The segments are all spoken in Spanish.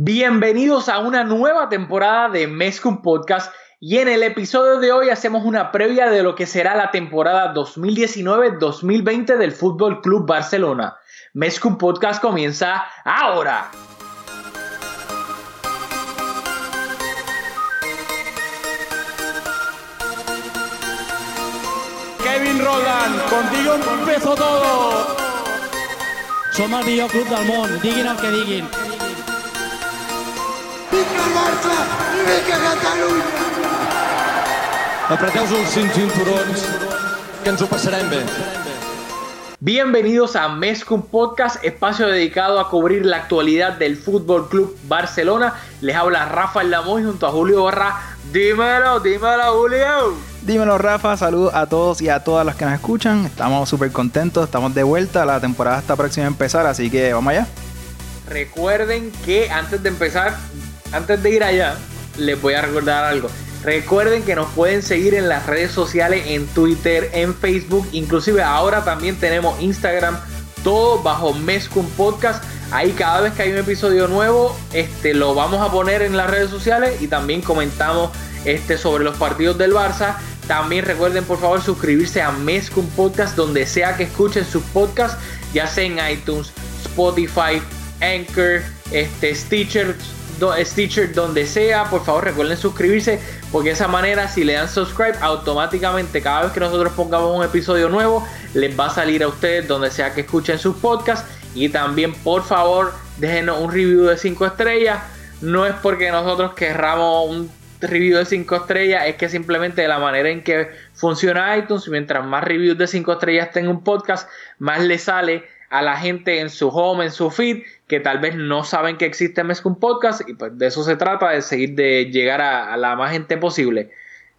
Bienvenidos a una nueva temporada de Mezcum Podcast y en el episodio de hoy hacemos una previa de lo que será la temporada 2019-2020 del Fútbol Club Barcelona. Mezcum Podcast comienza ahora. Kevin Roland, contigo empezó todo. Som el millor club del món, diguin el que diguin. Vinga Barça i vinga Catalunya! Apreteu-vos els cinc cinturons, que ens ho passarem bé. Bienvenidos a Mezcum Podcast, espacio dedicado a cubrir la actualidad del Fútbol Club Barcelona. Les habla Rafael Lamoy junto a Julio Barra. Dímelo, dímelo, Julio. Dímelo Rafa, saludos a todos y a todas las que nos escuchan. Estamos súper contentos, estamos de vuelta, la temporada está próxima a empezar, así que vamos allá. Recuerden que antes de empezar, antes de ir allá, les voy a recordar algo. Recuerden que nos pueden seguir en las redes sociales, en Twitter, en Facebook, inclusive ahora también tenemos Instagram, todo bajo Mezcum Podcast. Ahí cada vez que hay un episodio nuevo, este, lo vamos a poner en las redes sociales y también comentamos este, sobre los partidos del Barça. También recuerden por favor suscribirse a Mezcum Podcast donde sea que escuchen sus podcasts, ya sea en iTunes, Spotify, Anchor, este, Stitcher, Stitcher, donde sea. Por favor recuerden suscribirse porque de esa manera si le dan subscribe automáticamente cada vez que nosotros pongamos un episodio nuevo les va a salir a ustedes donde sea que escuchen sus podcasts. Y también por favor déjenos un review de 5 estrellas. No es porque nosotros querramos un review de 5 estrellas, es que simplemente de la manera en que funciona iTunes, mientras más reviews de 5 estrellas tenga un podcast, más le sale a la gente en su home, en su feed, que tal vez no saben que existe Mezcum Podcast, y pues de eso se trata, de seguir de llegar a, a la más gente posible.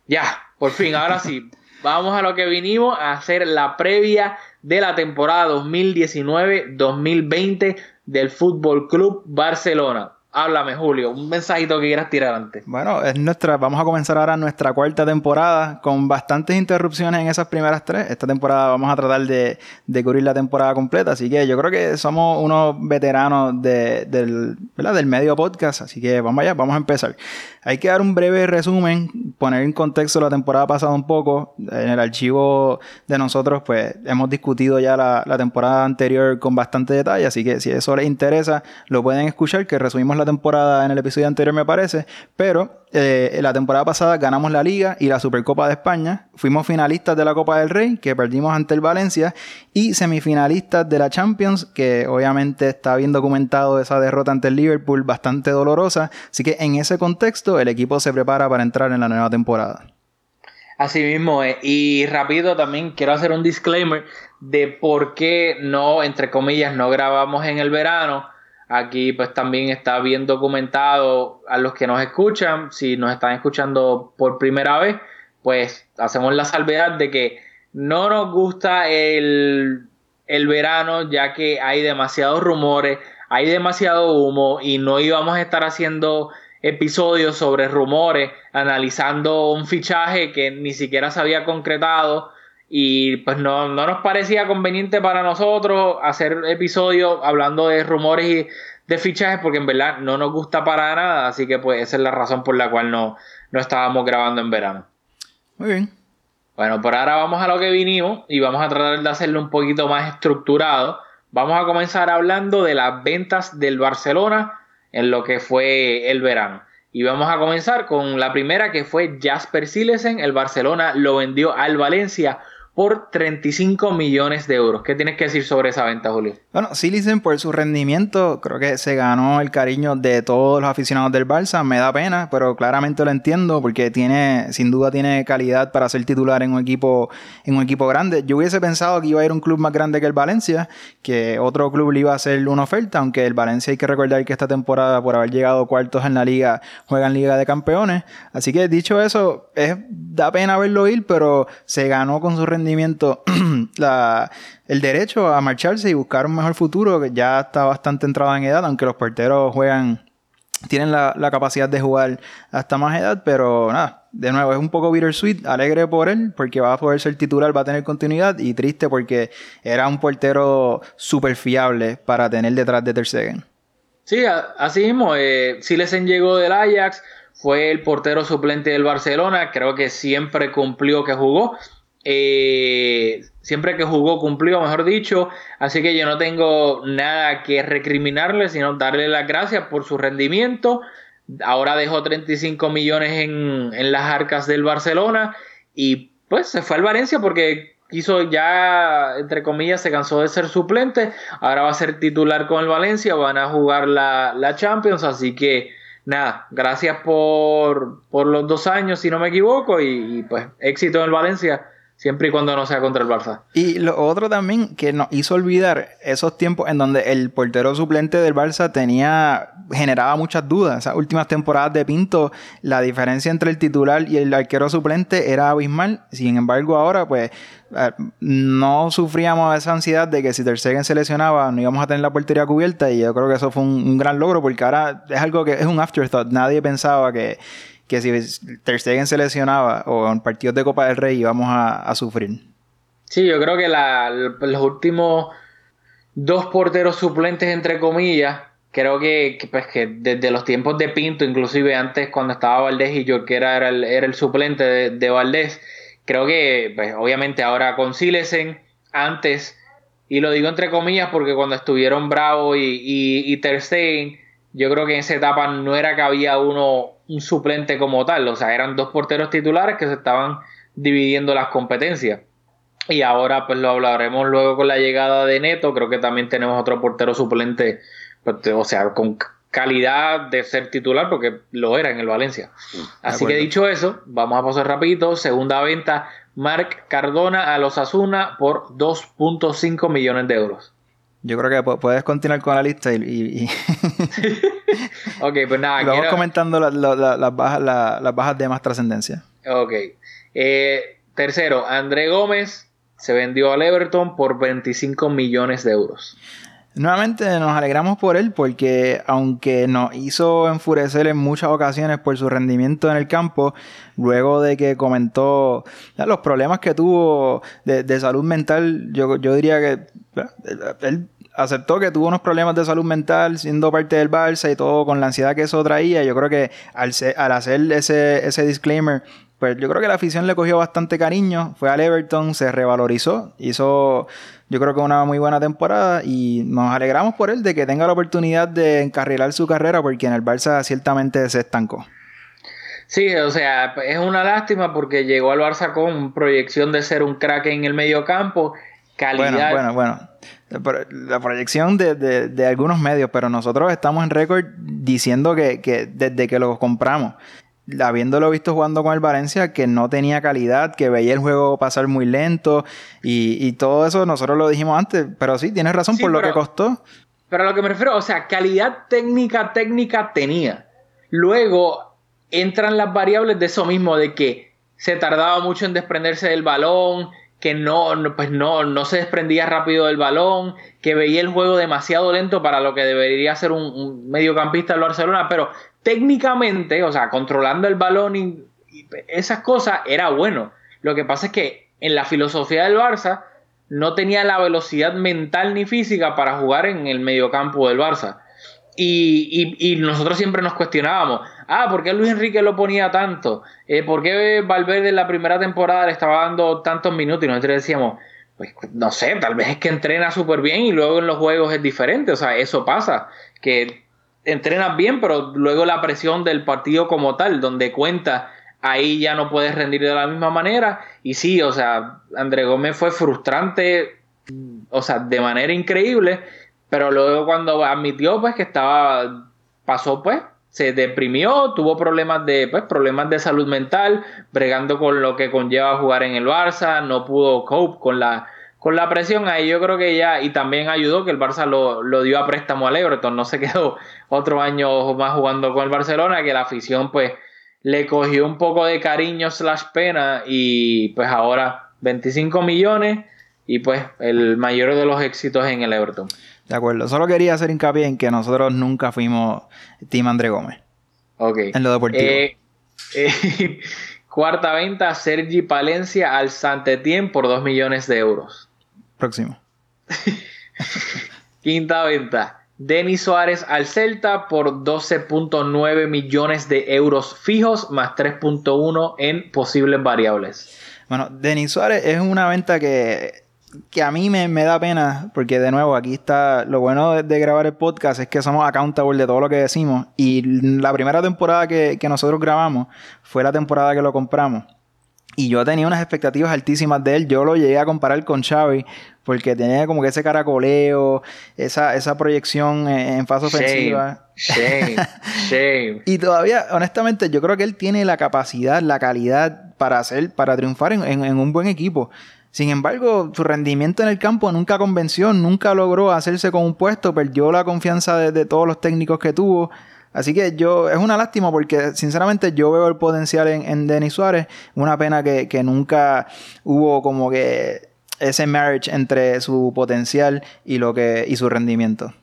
Ya, por fin, ahora sí, vamos a lo que vinimos a hacer la previa de la temporada 2019-2020 del Fútbol Club Barcelona. Háblame, Julio, un mensajito que quieras tirar antes. Bueno, es nuestra, vamos a comenzar ahora nuestra cuarta temporada con bastantes interrupciones en esas primeras tres. Esta temporada vamos a tratar de, de cubrir la temporada completa, así que yo creo que somos unos veteranos de- del, del medio podcast, así que vamos allá, vamos a empezar. Hay que dar un breve resumen, poner en contexto la temporada pasada un poco. En el archivo de nosotros, pues hemos discutido ya la, la temporada anterior con bastante detalle, así que si eso les interesa, lo pueden escuchar, que resumimos la temporada en el episodio anterior, me parece. Pero eh, la temporada pasada ganamos la Liga y la Supercopa de España. Fuimos finalistas de la Copa del Rey, que perdimos ante el Valencia, y semifinalistas de la Champions, que obviamente está bien documentado esa derrota ante el Liverpool, bastante dolorosa. Así que en ese contexto, el equipo se prepara para entrar en la nueva temporada. Así mismo es. Y rápido también quiero hacer un disclaimer de por qué no, entre comillas, no grabamos en el verano. Aquí pues también está bien documentado a los que nos escuchan. Si nos están escuchando por primera vez, pues hacemos la salvedad de que no nos gusta el, el verano ya que hay demasiados rumores, hay demasiado humo y no íbamos a estar haciendo episodios sobre rumores, analizando un fichaje que ni siquiera se había concretado y pues no, no nos parecía conveniente para nosotros hacer episodios hablando de rumores y de fichajes porque en verdad no nos gusta para nada, así que pues esa es la razón por la cual no, no estábamos grabando en verano. Muy bien. Bueno, por ahora vamos a lo que vinimos y vamos a tratar de hacerlo un poquito más estructurado. Vamos a comenzar hablando de las ventas del Barcelona en lo que fue el verano. Y vamos a comenzar con la primera que fue Jasper Silesen. El Barcelona lo vendió al Valencia por 35 millones de euros. ¿Qué tienes que decir sobre esa venta, Julio? Bueno, Silicen por su rendimiento creo que se ganó el cariño de todos los aficionados del Barça. Me da pena, pero claramente lo entiendo porque tiene, sin duda tiene calidad para ser titular en un equipo, en un equipo grande. Yo hubiese pensado que iba a ir un club más grande que el Valencia, que otro club le iba a hacer una oferta, aunque el Valencia hay que recordar que esta temporada, por haber llegado cuartos en la liga, juega en Liga de Campeones. Así que dicho eso, es, da pena verlo ir, pero se ganó con su rendimiento el derecho a marcharse y buscar un mejor futuro, que ya está bastante entrado en edad, aunque los porteros juegan, tienen la, la capacidad de jugar hasta más edad, pero nada, de nuevo, es un poco bittersweet, alegre por él, porque va a poder ser titular, va a tener continuidad, y triste porque era un portero súper fiable para tener detrás de Ter Stegen. Sí, así mismo. Eh, Silesen llegó del Ajax, fue el portero suplente del Barcelona, creo que siempre cumplió que jugó. Eh, siempre que jugó cumplió, mejor dicho. Así que yo no tengo nada que recriminarle, sino darle las gracias por su rendimiento. Ahora dejó 35 millones en, en las arcas del Barcelona y pues se fue al Valencia porque quiso ya, entre comillas, se cansó de ser suplente. Ahora va a ser titular con el Valencia, van a jugar la, la Champions, así que nada, gracias por, por, los dos años, si no me equivoco, y, y pues éxito en el Valencia siempre y cuando no sea contra el Barça. Y lo otro también que nos hizo olvidar esos tiempos en donde el portero suplente del Barça tenía generaba muchas dudas. Esas últimas temporadas de Pinto, la diferencia entre el titular y el arquero suplente era abismal. Sin embargo, ahora pues no sufríamos esa ansiedad de que si Ter Stegen se lesionaba no íbamos a tener la portería cubierta y yo creo que eso fue un, un gran logro porque ahora es algo que es un afterthought. Nadie pensaba que que si Ter Stegen se lesionaba o en partidos de Copa del Rey íbamos a, sufrir. Sí, yo creo que los últimos dos porteros suplentes, entre comillas, creo que, pues, que desde los tiempos de Pinto, inclusive antes cuando estaba Valdés y yo, que era, el, era el suplente de, Valdés, creo que pues, obviamente ahora con Silesen, antes, y lo digo entre comillas porque cuando estuvieron Bravo y, y, y Ter Stegen, yo creo que en esa etapa no era que había uno un suplente como tal, o sea, eran dos porteros titulares que se estaban dividiendo las competencias. Y ahora pues lo hablaremos luego con la llegada de Neto, creo que también tenemos otro portero suplente, pues, o sea, con calidad de ser titular porque lo era en el Valencia. Así que dicho eso, vamos a pasar rapidito, segunda venta, Marc Cardona a los Asuna por 2.5 millones de euros. Yo creo que puedes continuar con la lista y... ok, pues nada. Vamos comentando las, bajas, las bajas de más trascendencia. Ok. Eh, tercero, André Gómez se vendió al Everton por 25 millones de euros. Nuevamente nos alegramos por él porque aunque nos hizo enfurecer en muchas ocasiones por su rendimiento en el campo, luego de que comentó los problemas que tuvo de, salud mental, yo, yo diría que él aceptó que tuvo unos problemas de salud mental siendo parte del Barça y todo con la ansiedad que eso traía. Yo creo que al, al hacer ese, ese disclaimer, pues yo creo que la afición le cogió bastante cariño. Fue al Everton, se revalorizó, hizo yo creo que una muy buena temporada y nos alegramos por él de que tenga la oportunidad de encarrilar su carrera porque en el Barça ciertamente se estancó. Sí, o sea, es una lástima porque llegó al Barça con proyección de ser un crack en el medio campo, calidad. Bueno, bueno, bueno. La proyección de, algunos medios, pero nosotros estamos en récord diciendo que, que desde que lo compramos habiéndolo visto jugando con el Valencia, que no tenía calidad, que veía el juego pasar muy lento y, todo eso nosotros lo dijimos antes, pero sí, tienes razón por lo que costó. Pero a lo que me refiero, o sea, calidad técnica, técnica tenía. Luego entran las variables de eso mismo, de que se tardaba mucho en desprenderse del balón, que no, pues no, no se desprendía rápido del balón, que veía el juego demasiado lento para lo que debería ser un, un mediocampista del Barcelona, pero técnicamente, o sea, controlando el balón y, esas cosas, era bueno. Lo que pasa es que en la filosofía del Barça no tenía la velocidad mental ni física para jugar en el mediocampo del Barça. Y, nosotros siempre nos cuestionábamos, ah, ¿por qué Luis Enrique lo ponía tanto? Eh, ¿Por qué Valverde en la primera temporada le estaba dando tantos minutos? Y nosotros decíamos, pues no sé, tal vez es que entrena súper bien y luego en los juegos es diferente, o sea, eso pasa, que entrenas bien, pero luego la presión del partido como tal, donde cuenta, ahí ya no puedes rendir de la misma manera. Y sí, o sea, André Gómez fue frustrante, o sea, de manera increíble, pero luego cuando admitió pues que estaba, pasó pues, se deprimió, tuvo problemas de, pues, problemas de salud mental, bregando con lo que conlleva jugar en el Barça, no pudo cope con la con la presión ahí yo creo que ya, y también ayudó que el Barça lo, lo, dio a préstamo al Everton, no se quedó otro año más jugando con el Barcelona, que la afición pues le cogió un poco de cariño slash pena y pues ahora 25 millones y pues el mayor de los éxitos en el Everton. De acuerdo, solo quería hacer hincapié en que nosotros nunca fuimos Team André Gómez. Ok. En lo deportivo. Eh, eh, cuarta venta, Sergi Palencia al Santetien por 2 millones de euros. Próximo. Quinta venta. Denis Suárez al Celta por 12.9 millones de euros fijos más 3.1 en posibles variables. Bueno, Denis Suárez es una venta que, que a mí me, me, da pena, porque de nuevo, aquí está lo bueno de, de, grabar el podcast es que somos accountable de todo lo que decimos. Y la primera temporada que, que nosotros grabamos fue la temporada que lo compramos. Y yo tenía unas expectativas altísimas de él. Yo lo llegué a comparar con Xavi porque tenía como que ese caracoleo, esa, esa proyección en, fase ofensiva. Shame, shame. y todavía, honestamente, yo creo que él tiene la capacidad, la calidad para hacer, para triunfar en, en, en un buen equipo. Sin embargo, su rendimiento en el campo nunca convenció, nunca logró hacerse con un puesto, perdió la confianza de, todos los técnicos que tuvo. Así que yo, es una lástima porque sinceramente yo veo el potencial en, en Denis Suárez. Una pena que, que, nunca hubo como que ese marriage entre su potencial y lo que y su rendimiento.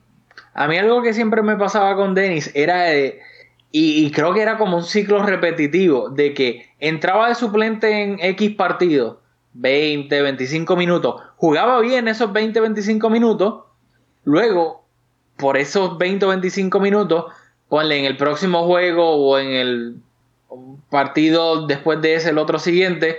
A mí algo que siempre me pasaba con Denis era de, y, y, creo que era como un ciclo repetitivo de que entraba de suplente en X partido, 20, 25 minutos, jugaba bien esos 20, 25 minutos, luego por esos 20 o 25 minutos ponle en el próximo juego o en el partido después de ese, el otro siguiente,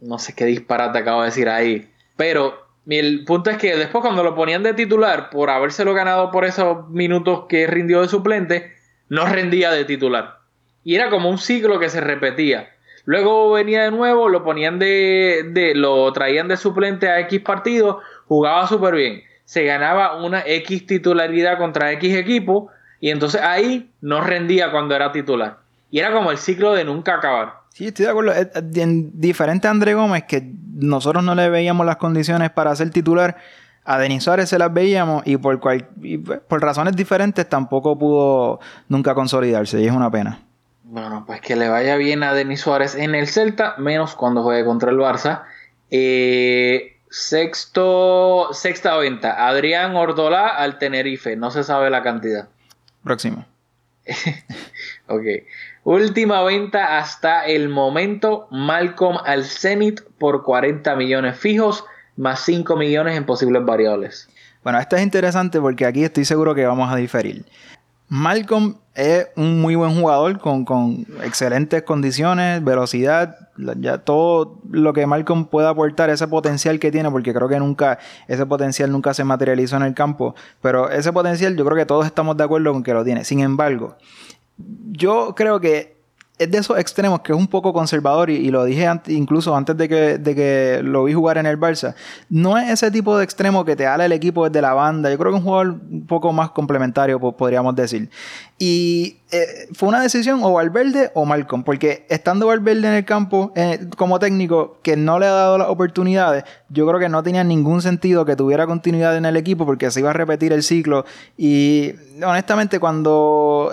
no sé qué disparate acabo de decir ahí, pero el punto es que después cuando lo ponían de titular, por habérselo ganado por esos minutos que rindió de suplente, no rendía de titular. Y era como un ciclo que se repetía. Luego venía de nuevo, lo ponían de, de lo traían de suplente a X partido, jugaba súper bien. Se ganaba una X titularidad contra X equipo, y entonces ahí no rendía cuando era titular. Y era como el ciclo de nunca acabar. Sí, estoy de acuerdo. En diferente a André Gómez, que nosotros no le veíamos las condiciones para ser titular, a Denis Suárez se las veíamos y por, cual, y por razones diferentes tampoco pudo nunca consolidarse y es una pena. Bueno, pues que le vaya bien a Denis Suárez en el Celta, menos cuando juegue contra el Barça. Eh, sexto, sexta venta, Adrián Ordolá al Tenerife, no se sabe la cantidad. Próximo. ok. Última venta hasta el momento, Malcolm al Zenit por 40 millones fijos, más 5 millones en posibles variables. Bueno, esto es interesante porque aquí estoy seguro que vamos a diferir. Malcolm es un muy buen jugador con, con, excelentes condiciones, velocidad, ya todo lo que Malcolm pueda aportar, ese potencial que tiene, porque creo que nunca, ese potencial nunca se materializó en el campo, pero ese potencial yo creo que todos estamos de acuerdo con que lo tiene. Sin embargo, yo creo que es de esos extremos que es un poco conservador y, lo dije incluso antes de que, de que, lo vi jugar en el Barça. No es ese tipo de extremo que te ala el equipo desde la banda. Yo creo que es un jugador un poco más complementario, podríamos decir. Y eh, fue una decisión o Valverde o Malcolm, porque estando Valverde en el campo eh, como técnico que no le ha dado las oportunidades, yo creo que no tenía ningún sentido que tuviera continuidad en el equipo porque se iba a repetir el ciclo. Y honestamente, cuando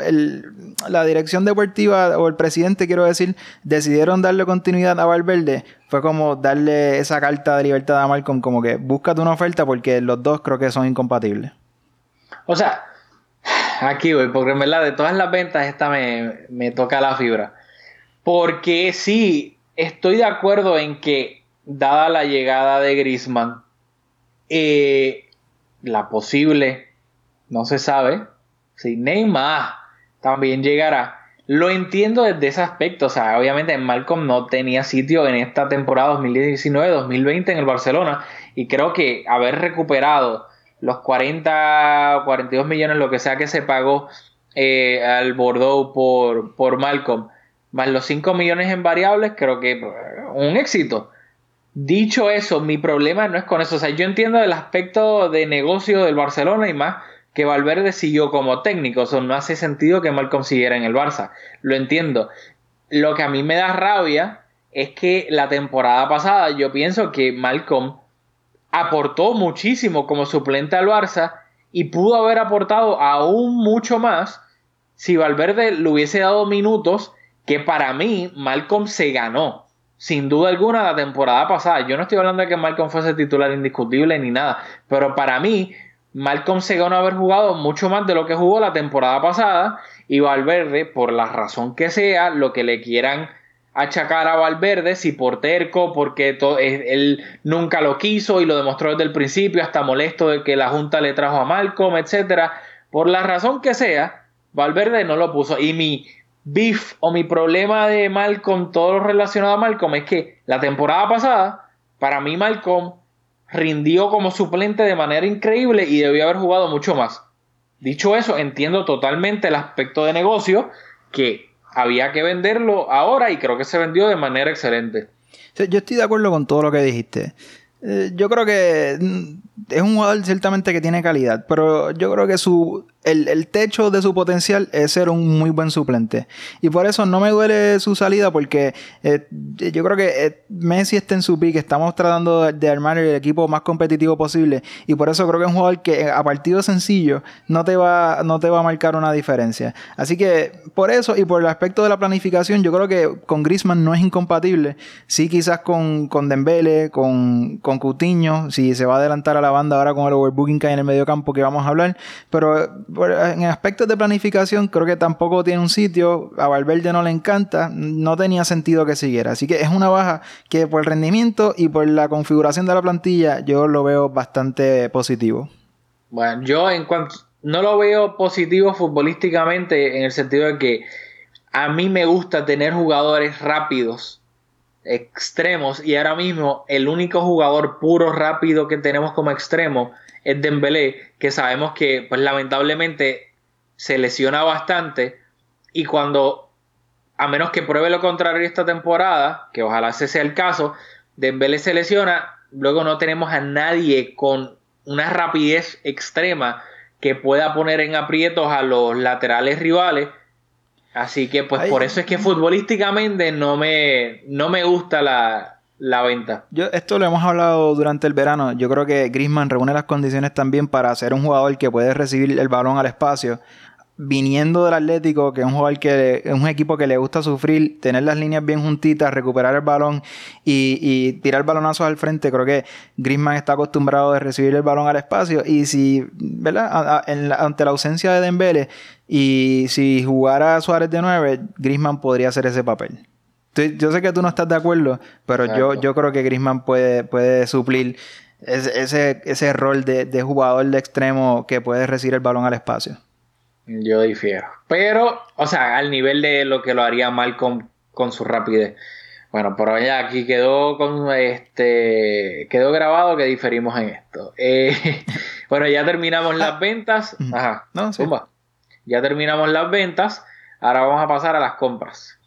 la dirección deportiva o el presidente, quiero decir, decidieron darle continuidad a Valverde, fue como darle esa carta de libertad a Malcolm, como que búscate una oferta porque los dos creo que son incompatibles. O sea, aquí voy, porque en verdad de todas las ventas esta me, me toca la fibra. Porque sí, estoy de acuerdo en que, dada la llegada de Grisman, eh, la posible, no se sabe, si Neymar también llegará. Lo entiendo desde ese aspecto, o sea, obviamente Malcolm no tenía sitio en esta temporada 2019-2020 en el Barcelona y creo que haber recuperado los 40, 42 millones, lo que sea que se pagó eh, al Bordeaux por, por Malcolm, más los 5 millones en variables, creo que un éxito. Dicho eso, mi problema no es con eso. O sea, yo entiendo el aspecto de negocio del Barcelona y más que Valverde siguió como técnico. O no hace sentido que Malcolm siguiera en el Barça. Lo entiendo. Lo que a mí me da rabia es que la temporada pasada yo pienso que Malcolm aportó muchísimo como suplente al Barça y pudo haber aportado aún mucho más si Valverde le hubiese dado minutos que para mí Malcolm se ganó. Sin duda alguna la temporada pasada. Yo no estoy hablando de que Malcolm fuese titular indiscutible ni nada. Pero para mí, Malcolm se ganó haber jugado mucho más de lo que jugó la temporada pasada. Y Valverde, por la razón que sea, lo que le quieran achacar a Valverde, si por terco, porque él nunca lo quiso y lo demostró desde el principio, hasta molesto de que la Junta le trajo a Malcolm, etcétera. Por la razón que sea, Valverde no lo puso. Y mi beef o mi problema de Malcolm, todo lo relacionado a Malcolm, es que la temporada pasada, para mí Malcolm rindió como suplente de manera increíble y debió haber jugado mucho más. Dicho eso, entiendo totalmente el aspecto de negocio que había que venderlo ahora y creo que se vendió de manera excelente. Yo estoy de acuerdo con todo lo que dijiste. Eh, yo creo que mm, es un jugador ciertamente que tiene calidad, pero yo creo que su el, techo de su potencial es ser un muy buen suplente. Y por eso no me duele su salida, porque eh, yo creo que eh, Messi está en su pick. Estamos tratando de, armar el equipo más competitivo posible. Y por eso creo que es un jugador que a partido sencillo no te va, no te va a marcar una diferencia. Así que por eso y por el aspecto de la planificación, yo creo que con Grisman no es incompatible. Sí, quizás con, con Dembele, con, con Coutinho, si se va a adelantar a la banda ahora con el overbooking que hay en el medio campo que vamos a hablar. Pero en aspectos de planificación creo que tampoco tiene un sitio, a Valverde no le encanta, no tenía sentido que siguiera. Así que es una baja que por el rendimiento y por la configuración de la plantilla yo lo veo bastante positivo. Bueno, yo en cuanto no lo veo positivo futbolísticamente en el sentido de que a mí me gusta tener jugadores rápidos, extremos y ahora mismo el único jugador puro rápido que tenemos como extremo es Dembélé, que sabemos que pues lamentablemente se lesiona bastante y cuando a menos que pruebe lo contrario esta temporada, que ojalá ese sea el caso, Dembélé se lesiona, luego no tenemos a nadie con una rapidez extrema que pueda poner en aprietos a los laterales rivales. Así que pues por eso es que futbolísticamente no me, no me gusta la, la venta. Yo, esto lo hemos hablado durante el verano. Yo creo que Grisman reúne las condiciones también para ser un jugador que puede recibir el balón al espacio. Viniendo del Atlético, que es un jugador que es un equipo que le gusta sufrir, tener las líneas bien juntitas, recuperar el balón y, tirar balonazos al frente. Creo que Grisman está acostumbrado a recibir el balón al espacio. Y si, ¿verdad? ante la ausencia de Dembele y si jugara Suárez de 9, Grisman podría hacer ese papel yo sé que tú no estás de acuerdo, pero yo, yo creo que Grisman puede, puede suplir ese, ese, rol de, jugador de extremo que puede recibir el balón al espacio. Yo difiero. Pero, o sea, al nivel de lo que lo haría mal con, su rapidez. Bueno, por allá aquí quedó con este quedó grabado que diferimos en esto. Eh, bueno, ya terminamos las ventas. Ajá. No, Ya terminamos las ventas. Ahora vamos a pasar a las compras.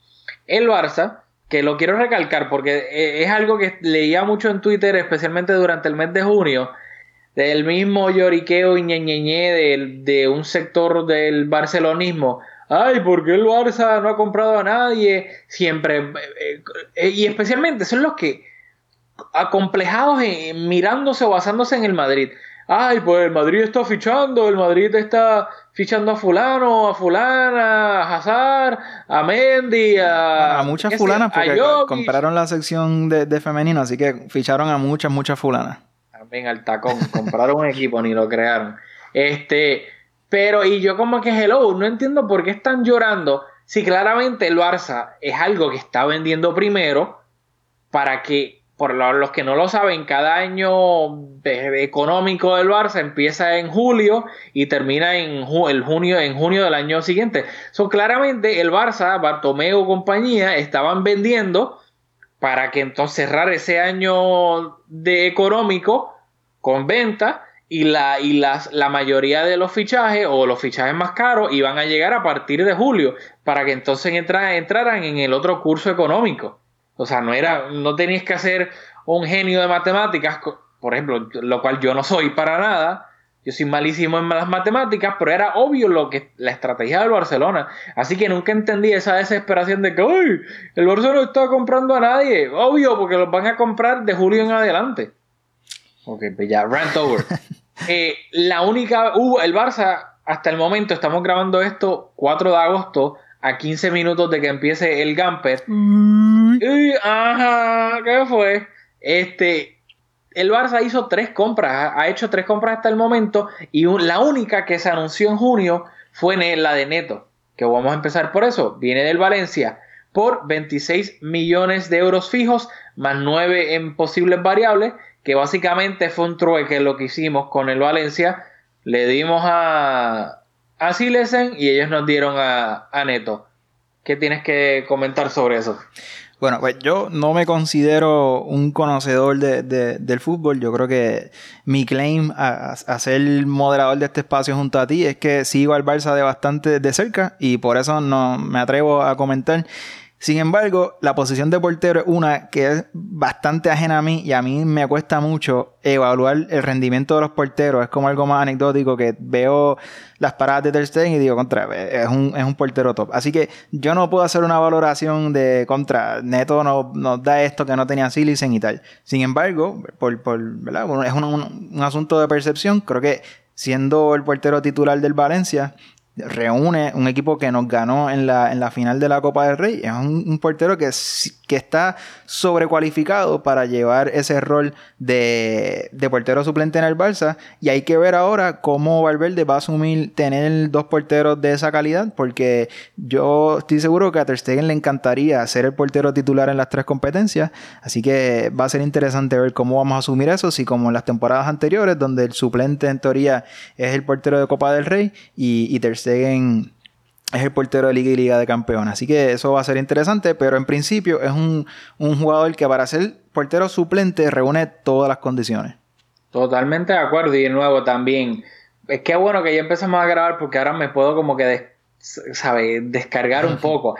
El Barça, que lo quiero recalcar porque eh, es algo que leía mucho en Twitter, especialmente durante el mes de junio, del mismo lloriqueo y ñeñeñe de, un sector del barcelonismo. Ay, ¿por qué el Barça no ha comprado a nadie? Siempre. Eh, eh, y especialmente son los que, acomplejados mirándose o basándose en el Madrid ay, pues el Madrid está fichando, el Madrid está fichando a fulano, a fulana, a Hazard, a Mendy, a... A muchas fulanas, porque compraron la sección de, femenino, así que ficharon a muchas, muchas fulanas. También al tacón, compraron un equipo, ni lo crearon. Este, pero y yo como que hello, no entiendo por qué están llorando si claramente el Barça es algo que está vendiendo primero para que por los que no lo saben, cada año económico del Barça empieza en julio y termina en, el junio, en junio del año siguiente. So, claramente el Barça, Bartomeu compañía estaban vendiendo para que entonces cerrar ese año de económico con venta y, la, y las, la mayoría de los fichajes o los fichajes más caros iban a llegar a partir de julio para que entonces entraran en el otro curso económico. O sea, no era, no tenías que hacer un genio de matemáticas, por ejemplo, lo cual yo no soy para nada. Yo soy malísimo en las matemáticas, pero era obvio lo que la estrategia del Barcelona. Así que nunca entendí esa desesperación de que ¡Ay! el Barcelona no está comprando a nadie. Obvio, porque los van a comprar de julio en adelante. Ok, pues ya, rant over. Eh, la única, uh, el Barça, hasta el momento, estamos grabando esto 4 de agosto, a 15 minutos de que empiece el Gamper. Ajá, ¿qué fue? Este, el Barça hizo tres compras, ha hecho tres compras hasta el momento y la única que se anunció en junio fue la de Neto, que vamos a empezar por eso, viene del Valencia por 26 millones de euros fijos más 9 en posibles variables, que básicamente fue un trueque lo que hicimos con el Valencia, le dimos a, a Silesen y ellos nos dieron a, a Neto. ¿Qué tienes que comentar sobre eso? Bueno, pues yo no me considero un conocedor de, del fútbol. Yo creo que mi claim a, a, ser moderador de este espacio junto a ti es que sigo al Barça de bastante de cerca y por eso no me atrevo a comentar. Sin embargo, la posición de portero es una que es bastante ajena a mí y a mí me cuesta mucho evaluar el rendimiento de los porteros. Es como algo más anecdótico que veo las paradas de Ter Stegen y digo, contra, es un, es un portero top. Así que yo no puedo hacer una valoración de contra, Neto no, nos da esto que no tenía Silicen y tal. Sin embargo, por, por es un, un, un asunto de percepción. Creo que siendo el portero titular del Valencia, reúne un equipo que nos ganó en la, en la final de la Copa del Rey. Es un, portero que, que, está sobrecualificado para llevar ese rol de, de, portero suplente en el Barça. Y hay que ver ahora cómo Valverde va a asumir tener dos porteros de esa calidad, porque yo estoy seguro que a Ter Stegen le encantaría ser el portero titular en las tres competencias. Así que va a ser interesante ver cómo vamos a asumir eso, si como en las temporadas anteriores, donde el suplente en teoría es el portero de Copa del Rey y, y Stegen es el portero de Liga y Liga de Campeones. Así que eso va a ser interesante, pero en principio es un, un jugador que para ser portero suplente reúne todas las condiciones. Totalmente de acuerdo. Y de nuevo también, es que bueno que ya empezamos a grabar porque ahora me puedo como que, ¿sabe? Descargar un poco.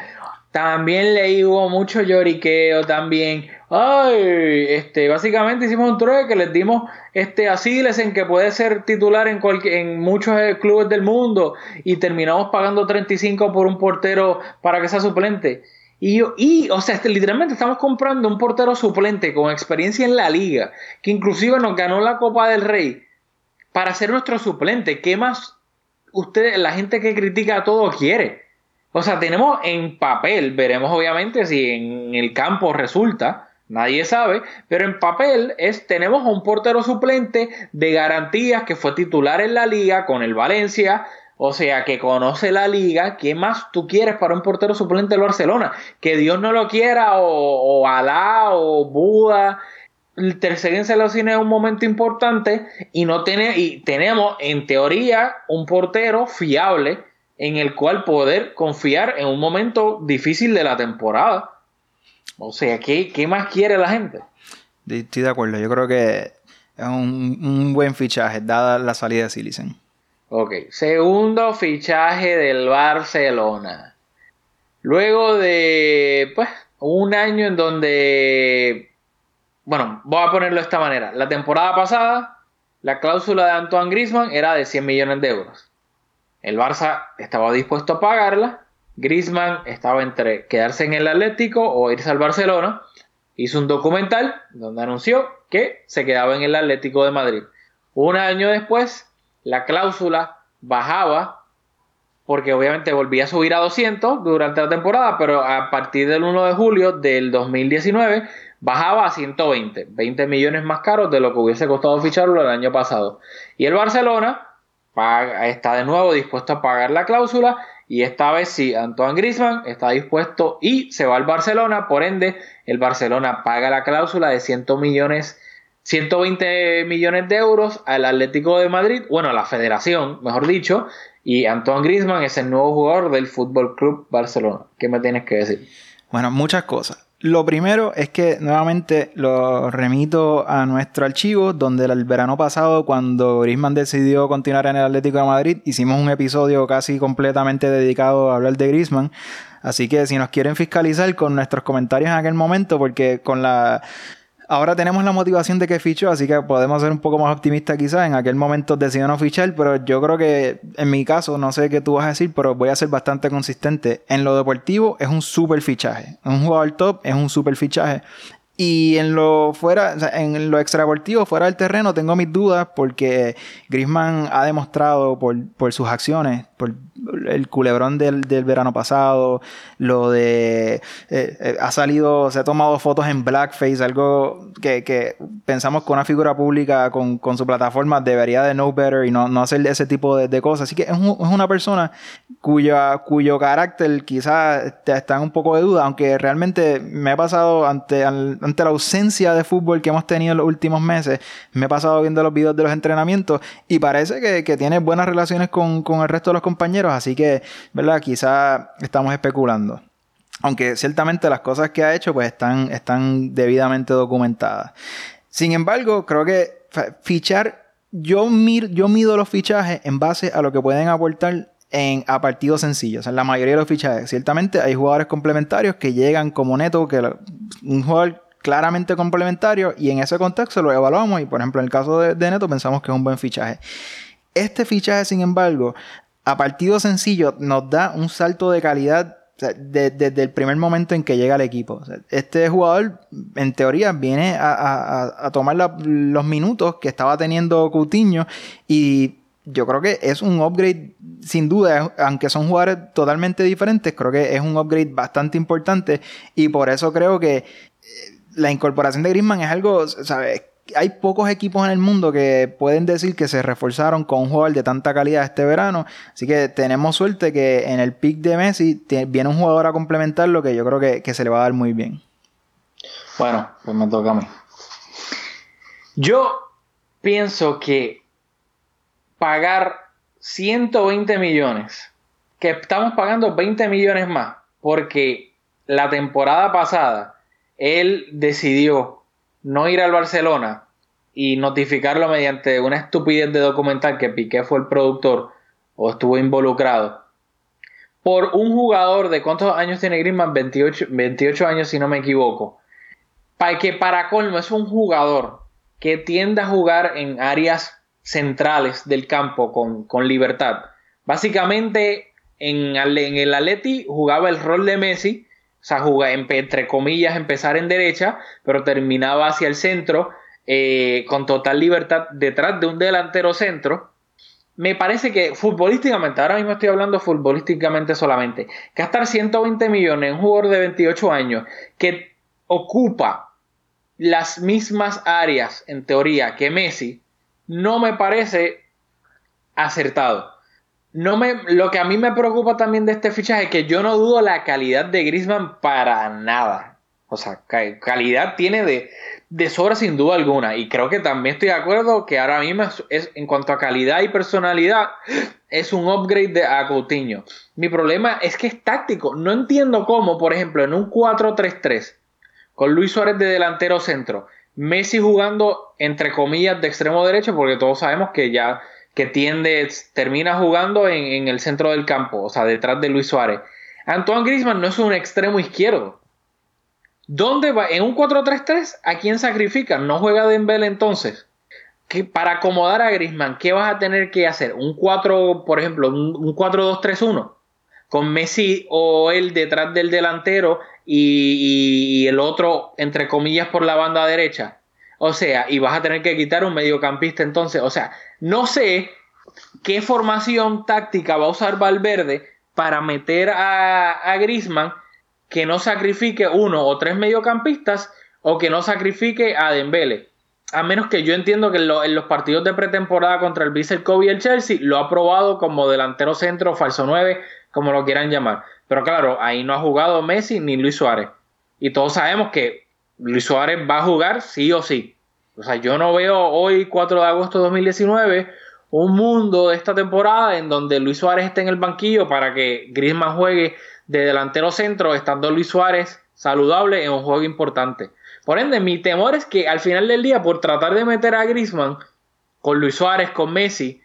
También leí hubo mucho lloriqueo también. Ay, este, básicamente hicimos un trueque que les dimos este a en que puede ser titular en cualquier, en muchos eh, clubes del mundo y terminamos pagando 35 por un portero para que sea suplente. Y, y o sea, este, literalmente estamos comprando un portero suplente con experiencia en la liga, que inclusive nos ganó la Copa del Rey para ser nuestro suplente. ¿Qué más usted, la gente que critica todo quiere? O sea, tenemos en papel, veremos obviamente si en el campo resulta, nadie sabe, pero en papel es tenemos un portero suplente de garantías que fue titular en la liga con el Valencia, o sea, que conoce la liga, ¿qué más tú quieres para un portero suplente del Barcelona? Que Dios no lo quiera o, o Alá o Buda el tercer se lo cine es un momento importante y no tiene, y tenemos en teoría un portero fiable en el cual poder confiar en un momento difícil de la temporada. O sea, ¿qué, qué más quiere la gente? Estoy de acuerdo, yo creo que es un, buen fichaje, dada la salida de Silicen. Ok, segundo fichaje del Barcelona. Luego de pues, un año en donde, bueno, voy a ponerlo de esta manera. La temporada pasada, la cláusula de Antoine Grisman era de 100 millones de euros. El Barça estaba dispuesto a pagarla. Griezmann estaba entre quedarse en el Atlético o irse al Barcelona. Hizo un documental donde anunció que se quedaba en el Atlético de Madrid. Un año después, la cláusula bajaba porque obviamente volvía a subir a 200 durante la temporada, pero a partir del 1 de julio del 2019 bajaba a 120, 20 millones más caros de lo que hubiese costado ficharlo el año pasado. Y el Barcelona está de nuevo dispuesto a pagar la cláusula y esta vez sí, Antoine Griezmann está dispuesto y se va al Barcelona, por ende el Barcelona paga la cláusula de 100 millones 120 millones de euros al Atlético de Madrid, bueno, a la federación, mejor dicho, y Antoine Griezmann es el nuevo jugador del Fútbol Club Barcelona. ¿Qué me tienes que decir? Bueno, muchas cosas. Lo primero es que nuevamente lo remito a nuestro archivo, donde el verano pasado, cuando Griezmann decidió continuar en el Atlético de Madrid, hicimos un episodio casi completamente dedicado a hablar de Griezmann. Así que si nos quieren fiscalizar con nuestros comentarios en aquel momento, porque con la ahora tenemos la motivación de que fichó, así que podemos ser un poco más optimistas quizás. En aquel momento decidió no fichar, pero yo creo que en mi caso, no sé qué tú vas a decir, pero voy a ser bastante consistente. En lo deportivo es un super fichaje. Un jugador top es un super fichaje. Y en lo fuera, en lo extradeportivo, fuera del terreno, tengo mis dudas porque Grisman ha demostrado por, por sus acciones, por el culebrón del, del verano pasado, lo de... eh, eh, ha salido, se ha tomado fotos en blackface, algo que, que pensamos que una figura pública con, con su plataforma debería de know better y no, no hacer ese tipo de, de cosas. Así que es, un- es una persona cuya, cuyo carácter quizás está en un poco de duda, aunque realmente me ha pasado ante, ante la ausencia de fútbol que hemos tenido en los últimos meses, me he pasado viendo los videos de los entrenamientos y parece que, que tiene buenas relaciones con, con el resto de los compañeros, así que, ¿verdad? Quizás estamos especulando. Aunque ciertamente las cosas que ha hecho pues están, están debidamente documentadas. Sin embargo, creo que fichar, yo, yo mido los fichajes en base a lo que pueden aportar en, a partidos sencillos. En la mayoría de los fichajes, ciertamente hay jugadores complementarios que llegan como neto, que un jugador claramente complementario y en ese contexto lo evaluamos y por ejemplo en el caso de, de Neto pensamos que es un buen fichaje. Este fichaje, sin embargo, a partido sencillo nos da un salto de calidad desde el primer momento en que llega al equipo. Este jugador, en teoría, viene a, tomar los minutos que estaba teniendo Coutinho y yo creo que es un upgrade, sin duda, aunque son jugadores totalmente diferentes, creo que es un upgrade bastante importante y por eso creo que eh, la incorporación de Griezmann es algo, ¿sabes? Hay pocos equipos en el mundo que pueden decir que se reforzaron con un jugador de tanta calidad este verano. Así que tenemos suerte que en el pick de Messi viene un jugador a complementarlo que yo creo que, que se le va a dar muy bien. Bueno, pues me toca a mí. Yo pienso que pagar 120 millones, que estamos pagando 20 millones más, porque la temporada pasada él decidió no ir al Barcelona y notificarlo mediante una estupidez de documental que Piqué fue el productor o estuvo involucrado por un jugador de cuántos años tiene Griezmann 28, 28 años si no me equivoco para que para colmo es un jugador que tiende a jugar en áreas centrales del campo con, con libertad. Básicamente en, en el Atleti jugaba el rol de Messi, o sea, entre comillas empezar en derecha, pero terminaba hacia el centro eh, con total libertad detrás de un delantero centro. Me parece que futbolísticamente, ahora mismo estoy hablando futbolísticamente solamente, gastar 120 millones en un jugador de 28 años que ocupa las mismas áreas, en teoría, que Messi, no me parece acertado. No me, lo que a mí me preocupa también de este fichaje es que yo no dudo la calidad de Griezmann para nada. O sea, ca- calidad tiene de, de sobra sin duda alguna. Y creo que también estoy de acuerdo que ahora mismo es, es- en cuanto a calidad y personalidad es un upgrade de, a Coutinho. Mi problema es que es táctico. No entiendo cómo, por ejemplo, en un 4-3-3 con Luis Suárez de delantero centro, Messi jugando entre comillas de extremo derecho, porque todos sabemos que ya que tiende, termina jugando en, en el centro del campo, o sea, detrás de Luis Suárez. Antoine Griezmann no es un extremo izquierdo. ¿Dónde va? En un 4-3-3, ¿a quién sacrifican? ¿No juega Dembélé entonces? Que para acomodar a Griezmann, ¿qué vas a tener que hacer? ¿Un 4, por ejemplo, un, un 4-2-3-1? Con Messi o él detrás del delantero y- y el otro, entre comillas, por la banda derecha. O sea, y vas a tener que quitar un mediocampista entonces. O sea, no sé qué formación táctica va a usar Valverde para meter a, a Griezmann que no sacrifique uno o tres mediocampistas o que no sacrifique a Dembele. A menos que yo entiendo que en, lo- en los partidos de pretemporada contra el Vissel Kobe y el Chelsea lo ha probado como delantero centro, falso 9, como lo quieran llamar. Pero claro, ahí no ha jugado Messi ni Luis Suárez. Y todos sabemos que Luis Suárez va a jugar sí o sí. O sea, yo no veo hoy, 4 de agosto de 2019, un mundo de esta temporada en donde Luis Suárez esté en el banquillo para que Griezmann juegue de delantero centro, estando Luis Suárez saludable en un juego importante. Por ende, mi temor es que al final del día, por tratar de meter a Griezmann con Luis Suárez, con Messi,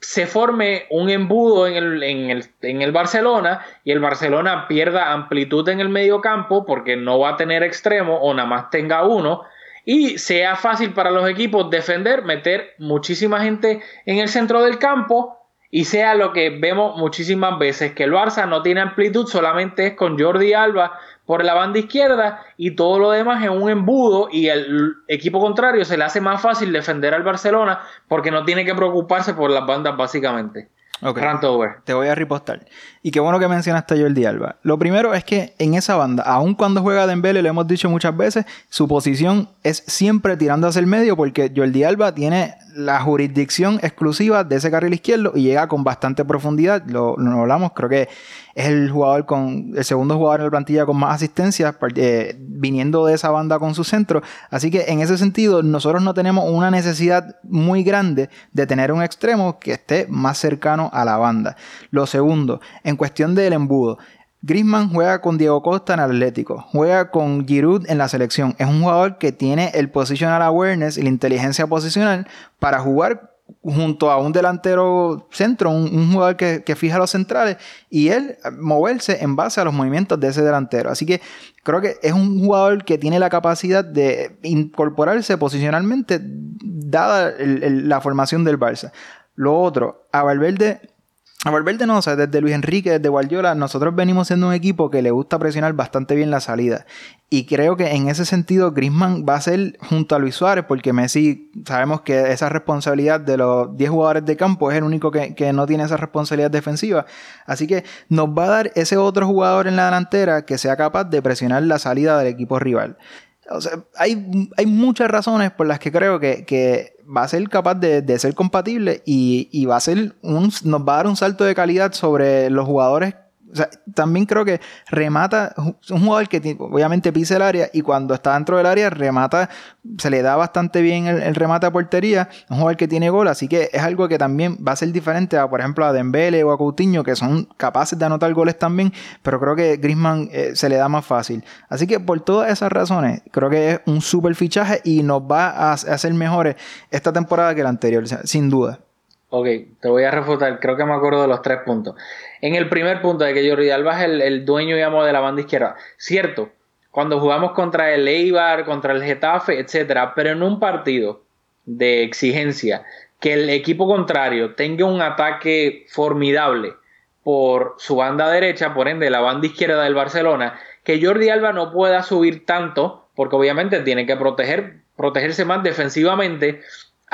se forme un embudo en el, en el, en el Barcelona y el Barcelona pierda amplitud en el medio campo porque no va a tener extremo o nada más tenga uno y sea fácil para los equipos defender, meter muchísima gente en el centro del campo y sea lo que vemos muchísimas veces, que el Barça no tiene amplitud, solamente es con Jordi Alba por la banda izquierda y todo lo demás es un embudo y el equipo contrario se le hace más fácil defender al Barcelona porque no tiene que preocuparse por las bandas básicamente. Ok. Rantover. Te voy a ripostar. Y qué bueno que mencionaste a Jordi Alba. Lo primero es que en esa banda, aun cuando juega Dembele, lo hemos dicho muchas veces, su posición es siempre tirando hacia el medio porque Jordi Alba tiene la jurisdicción exclusiva de ese carril izquierdo y llega con bastante profundidad. Lo, lo hablamos, creo que es el jugador con el segundo jugador en la plantilla con más asistencias eh, viniendo de esa banda con su centro. Así que en ese sentido nosotros no tenemos una necesidad muy grande de tener un extremo que esté más cercano a la banda. Lo segundo, en cuestión del embudo. Griezmann juega con Diego Costa en Atlético, juega con Giroud en la selección. Es un jugador que tiene el positional awareness y la inteligencia posicional para jugar junto a un delantero centro, un, jugador que, que, fija los centrales y él moverse en base a los movimientos de ese delantero. Así que creo que es un jugador que tiene la capacidad de incorporarse posicionalmente dada la formación del Barça. Lo otro, a Valverde a Valverde no, o sea, desde Luis Enrique, desde Guardiola, nosotros venimos siendo un equipo que le gusta presionar bastante bien la salida. Y creo que en ese sentido Griezmann va a ser junto a Luis Suárez, porque Messi, sabemos que esa responsabilidad de los 10 jugadores de campo es el único que, que no tiene esa responsabilidad defensiva. Así que nos va a dar ese otro jugador en la delantera que sea capaz de presionar la salida del equipo rival. O sea, hay, hay muchas razones por las que creo que, que va a ser capaz de, de ser compatible y, y, va a ser un, nos va a dar un salto de calidad sobre los jugadores o sea, también creo que remata, es un jugador que obviamente pisa el área y cuando está dentro del área remata, se le da bastante bien el, remate a portería, un jugador que tiene gol, así que es algo que también va a ser diferente a, por ejemplo, a Dembele o a Coutinho, que son capaces de anotar goles también, pero creo que Griezmann eh, se le da más fácil. Así que por todas esas razones, creo que es un super fichaje y nos va a hacer mejores esta temporada que la anterior, sin duda. Ok, te voy a refutar, creo que me acuerdo de los tres puntos. En el primer punto de que Jordi Alba es el, dueño y amo de la banda izquierda. Cierto, cuando jugamos contra el Eibar, contra el Getafe, etcétera, pero en un partido de exigencia, que el equipo contrario tenga un ataque formidable por su banda derecha, por ende la banda izquierda del Barcelona, que Jordi Alba no pueda subir tanto, porque obviamente tiene que proteger, protegerse más defensivamente,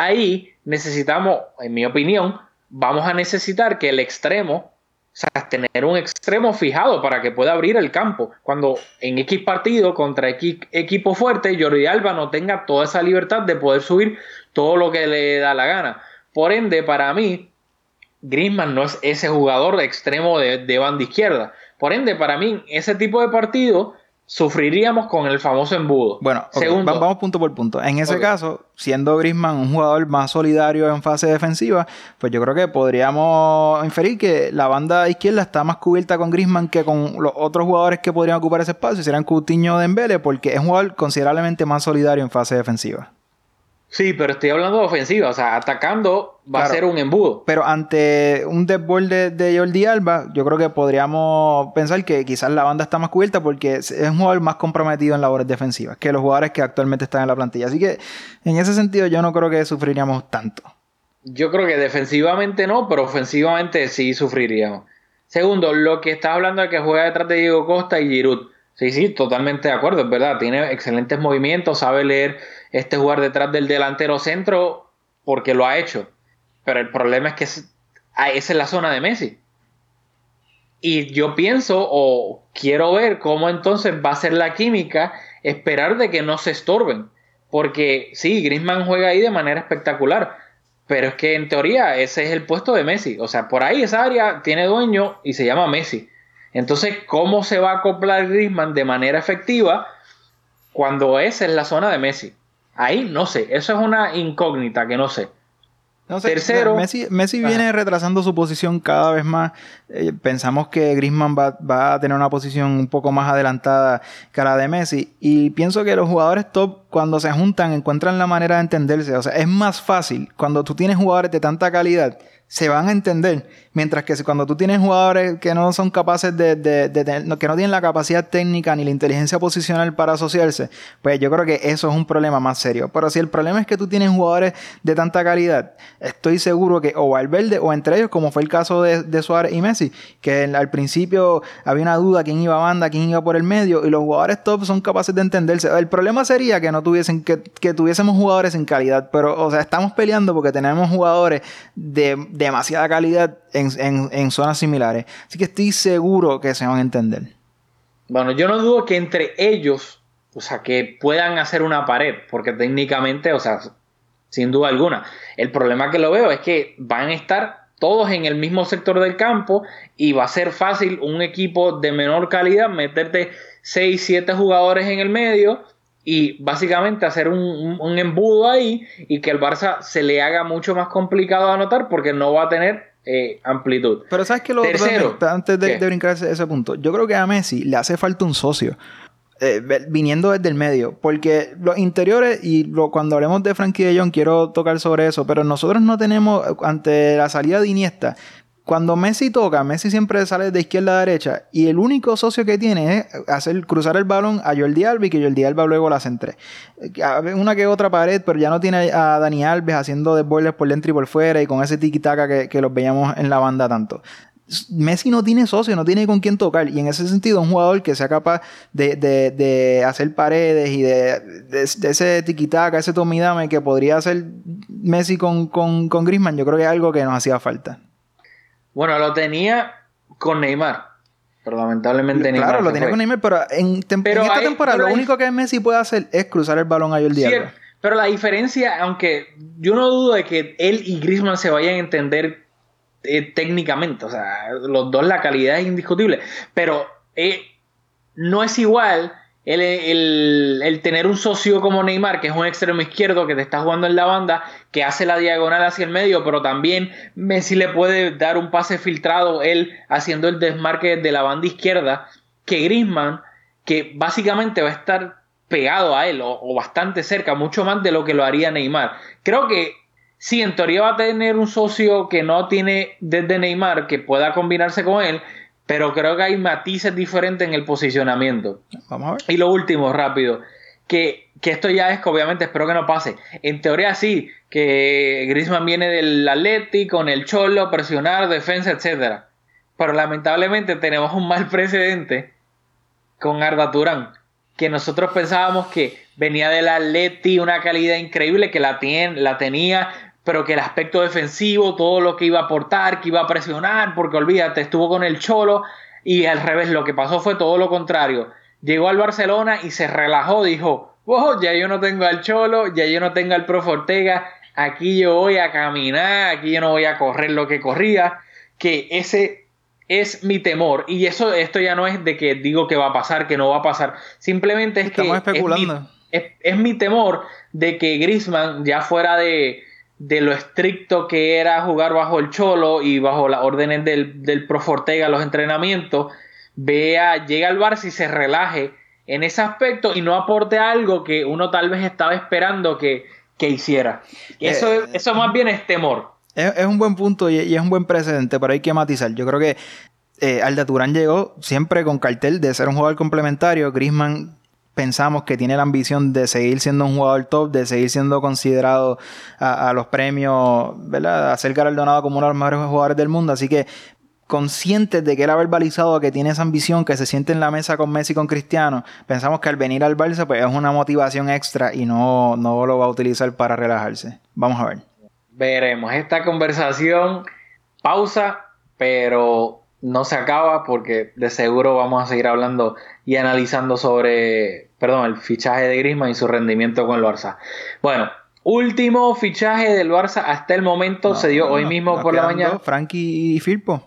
ahí necesitamos, en mi opinión, vamos a necesitar que el extremo, o sea, tener un extremo fijado para que pueda abrir el campo. Cuando en X partido contra X equipo fuerte, Jordi Alba no tenga toda esa libertad de poder subir todo lo que le da la gana. Por ende, para mí, Griezmann no es ese jugador de extremo de, de banda izquierda. Por ende, para mí, ese tipo de partido sufriríamos con el famoso embudo. Bueno, vamos punto por punto. En ese caso, siendo Grisman un jugador más solidario en fase defensiva, pues yo creo que podríamos inferir que la banda izquierda está más cubierta con Grisman que con los otros jugadores que podrían ocupar ese espacio, serán Coutinho o Dembele, porque es un jugador considerablemente más solidario en fase defensiva. Sí, pero estoy hablando de ofensiva, o sea, atacando va a ser un embudo. Pero ante un desborde de Jordi Alba, yo creo que podríamos pensar que quizás la banda está más cubierta porque es un jugador más comprometido en labores defensivas que los jugadores que actualmente están en la plantilla. Así que en ese sentido yo no creo que sufriríamos tanto. Yo creo que defensivamente no, pero ofensivamente sí sufriríamos. Segundo, lo que está hablando de que juega detrás de Diego Costa y Giroud. Sí, sí, totalmente de acuerdo, es verdad. Tiene excelentes movimientos, sabe leer este jugar detrás del delantero centro porque lo ha hecho. Pero el problema es que ah, esa es la zona de Messi. Y yo pienso o quiero ver cómo entonces va a ser la química, esperar de que no se estorben. Porque sí, Griezmann juega ahí de manera espectacular. Pero es que en teoría ese es el puesto de Messi. O sea, por ahí esa área tiene dueño y se llama Messi. Entonces, ¿cómo se va a acoplar Griezmann de manera efectiva cuando esa es la zona de Messi? Ahí no sé, eso es una incógnita que no sé. Tercero, Messi, Messi viene retrasando su posición cada vez más. Eh, pensamos que Griezmann va, va, a tener una posición un poco más adelantada que la de Messi. Y pienso que los jugadores top, cuando se juntan, encuentran la manera de entenderse. O sea, es más fácil cuando tú tienes jugadores de tanta calidad se van a entender. Mientras que cuando tú tienes jugadores que no son capaces de, de, de, que no tienen la capacidad técnica ni la inteligencia posicional para asociarse, pues yo creo que eso es un problema más serio. Pero si el problema es que tú tienes jugadores de tanta calidad, estoy seguro que o Valverde o entre ellos, como fue el caso de, Suárez y Messi, que al principio había una duda quién iba a banda, quién iba por el medio, y los jugadores top son capaces de entenderse. El problema sería que no tuviesen, que, que tuviésemos jugadores en calidad, pero, o sea, estamos peleando porque tenemos jugadores de demasiada calidad en, en, en zonas similares. Así que estoy seguro que se van a entender. Bueno, yo no dudo que entre ellos, o sea, que puedan hacer una pared, porque técnicamente, o sea, sin duda alguna. El problema que lo veo es que van a estar todos en el mismo sector del campo y va a ser fácil un equipo de menor calidad meterte 6, 7 jugadores en el medio y básicamente hacer un, embudo ahí y que el Barça se le haga mucho más complicado anotar porque no va a tener eh, amplitud. Pero sabes que lo Tercero, antes de, de brincar ese, ese, punto, yo creo que a Messi le hace falta un socio. Eh, viniendo desde el medio, porque los interiores, y cuando hablemos de Frankie de Jong, quiero tocar sobre eso, pero nosotros no tenemos, ante la salida de Iniesta, cuando Messi toca, Messi siempre sale de izquierda a derecha y el único socio que tiene es hacer cruzar el balón a Jordi Alba y que Jordi Alba luego la centre. Una que otra pared, pero ya no tiene a Dani Alves haciendo desbordes por dentro y por fuera y con ese tiki-taka que, los veíamos en la banda tanto. Messi no tiene socio, no tiene con quién tocar. Y en ese sentido, un jugador que sea capaz de, hacer paredes y de, ese tiquitaca, ese tomidame que podría hacer Messi con, con, con Griezmann, yo creo que es algo que nos hacía falta. Bueno, lo tenía con Neymar. Pero lamentablemente Neymar. Claro, lo tenía con Neymar, pero en, esta temporada lo único que Messi puede hacer es cruzar el balón a Jordi Alba. Pero la diferencia, aunque yo no dudo de que él y Griezmann se vayan a entender eh, técnicamente. O sea, los dos la calidad es indiscutible. Pero eh, no es igual el, tener un socio como Neymar, que es un extremo izquierdo que te está jugando en la banda, que hace la diagonal hacia el medio, pero también Messi le puede dar un pase filtrado, él haciendo el desmarque de la banda izquierda, que Griezmann, que básicamente va a estar pegado a él o, o bastante cerca, mucho más de lo que lo haría Neymar. Creo que sí, en teoría va a tener un socio que no tiene desde Neymar que pueda combinarse con él, pero creo que hay matices diferentes en el posicionamiento. Vamos a ver. Y lo último, rápido, que, esto ya es que obviamente espero que no pase. En teoría sí, que Griezmann viene del Atleti con el Cholo, presionar, defensa, etcétera. Pero lamentablemente tenemos un mal precedente con Arda Turán que nosotros pensábamos que venía del Atleti, una calidad increíble que la, la tenía, pero que el aspecto defensivo, todo lo que iba a aportar, que iba a presionar, porque olvídate, estuvo con el Cholo y al revés, lo que pasó fue todo lo contrario. Llegó al Barcelona y se relajó, dijo, oh, ya yo no tengo al Cholo, ya yo no tengo al Profe Ortega, aquí yo voy a caminar, aquí yo no voy a correr lo que corría, que ese es mi temor. Y eso, esto ya no es de que digo que va a pasar, que no va a pasar. Simplemente es que. especulando. Es mi, es mi temor de que Grisman, ya fuera de, de lo estricto que era jugar bajo el cholo y bajo las órdenes del, del Profortega, los entrenamientos, vea, llega al Barça y se relaje en ese aspecto y no aporte algo que uno tal vez estaba esperando que, hiciera. Eso, eh, eso más bien es temor. Es, un buen punto y, es un buen precedente, pero hay que matizar. Yo creo que eh, Alda Turán llegó siempre con cartel de ser un jugador complementario. Grisman pensamos que tiene la ambición de seguir siendo un jugador top, de seguir siendo considerado a, los premios, ¿verdad? A ser galardonado como uno de los mejores jugadores del mundo. Así que conscientes de que él ha verbalizado que tiene esa ambición, que se siente en la mesa con Messi y con Cristiano, pensamos que al venir al Barça pues es una motivación extra y no, no lo va a utilizar para relajarse. Vamos a ver. Veremos. Esta conversación pausa, pero no se acaba porque de seguro vamos a seguir hablando y analizando sobre, perdón, el fichaje de Griezmann y su rendimiento con el Barça. Bueno, último fichaje del Barça hasta el momento se dio hoy mismo por la mañana. Frankie y Firpo.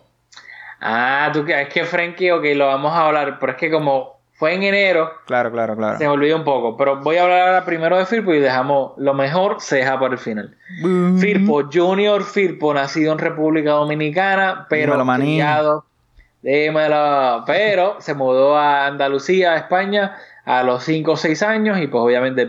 Ah, tú es que Frankie, ok, lo vamos a hablar, pero es que como fue en enero. Claro, claro, claro. Se me olvidó un poco. Pero voy a hablar ahora primero de Firpo y dejamos lo mejor, se deja para el final. Firpo, Junior Firpo, nacido en República Dominicana, pero criado. Dímelo. Pero se mudó a Andalucía, España, a los 5 o 6 años y pues obviamente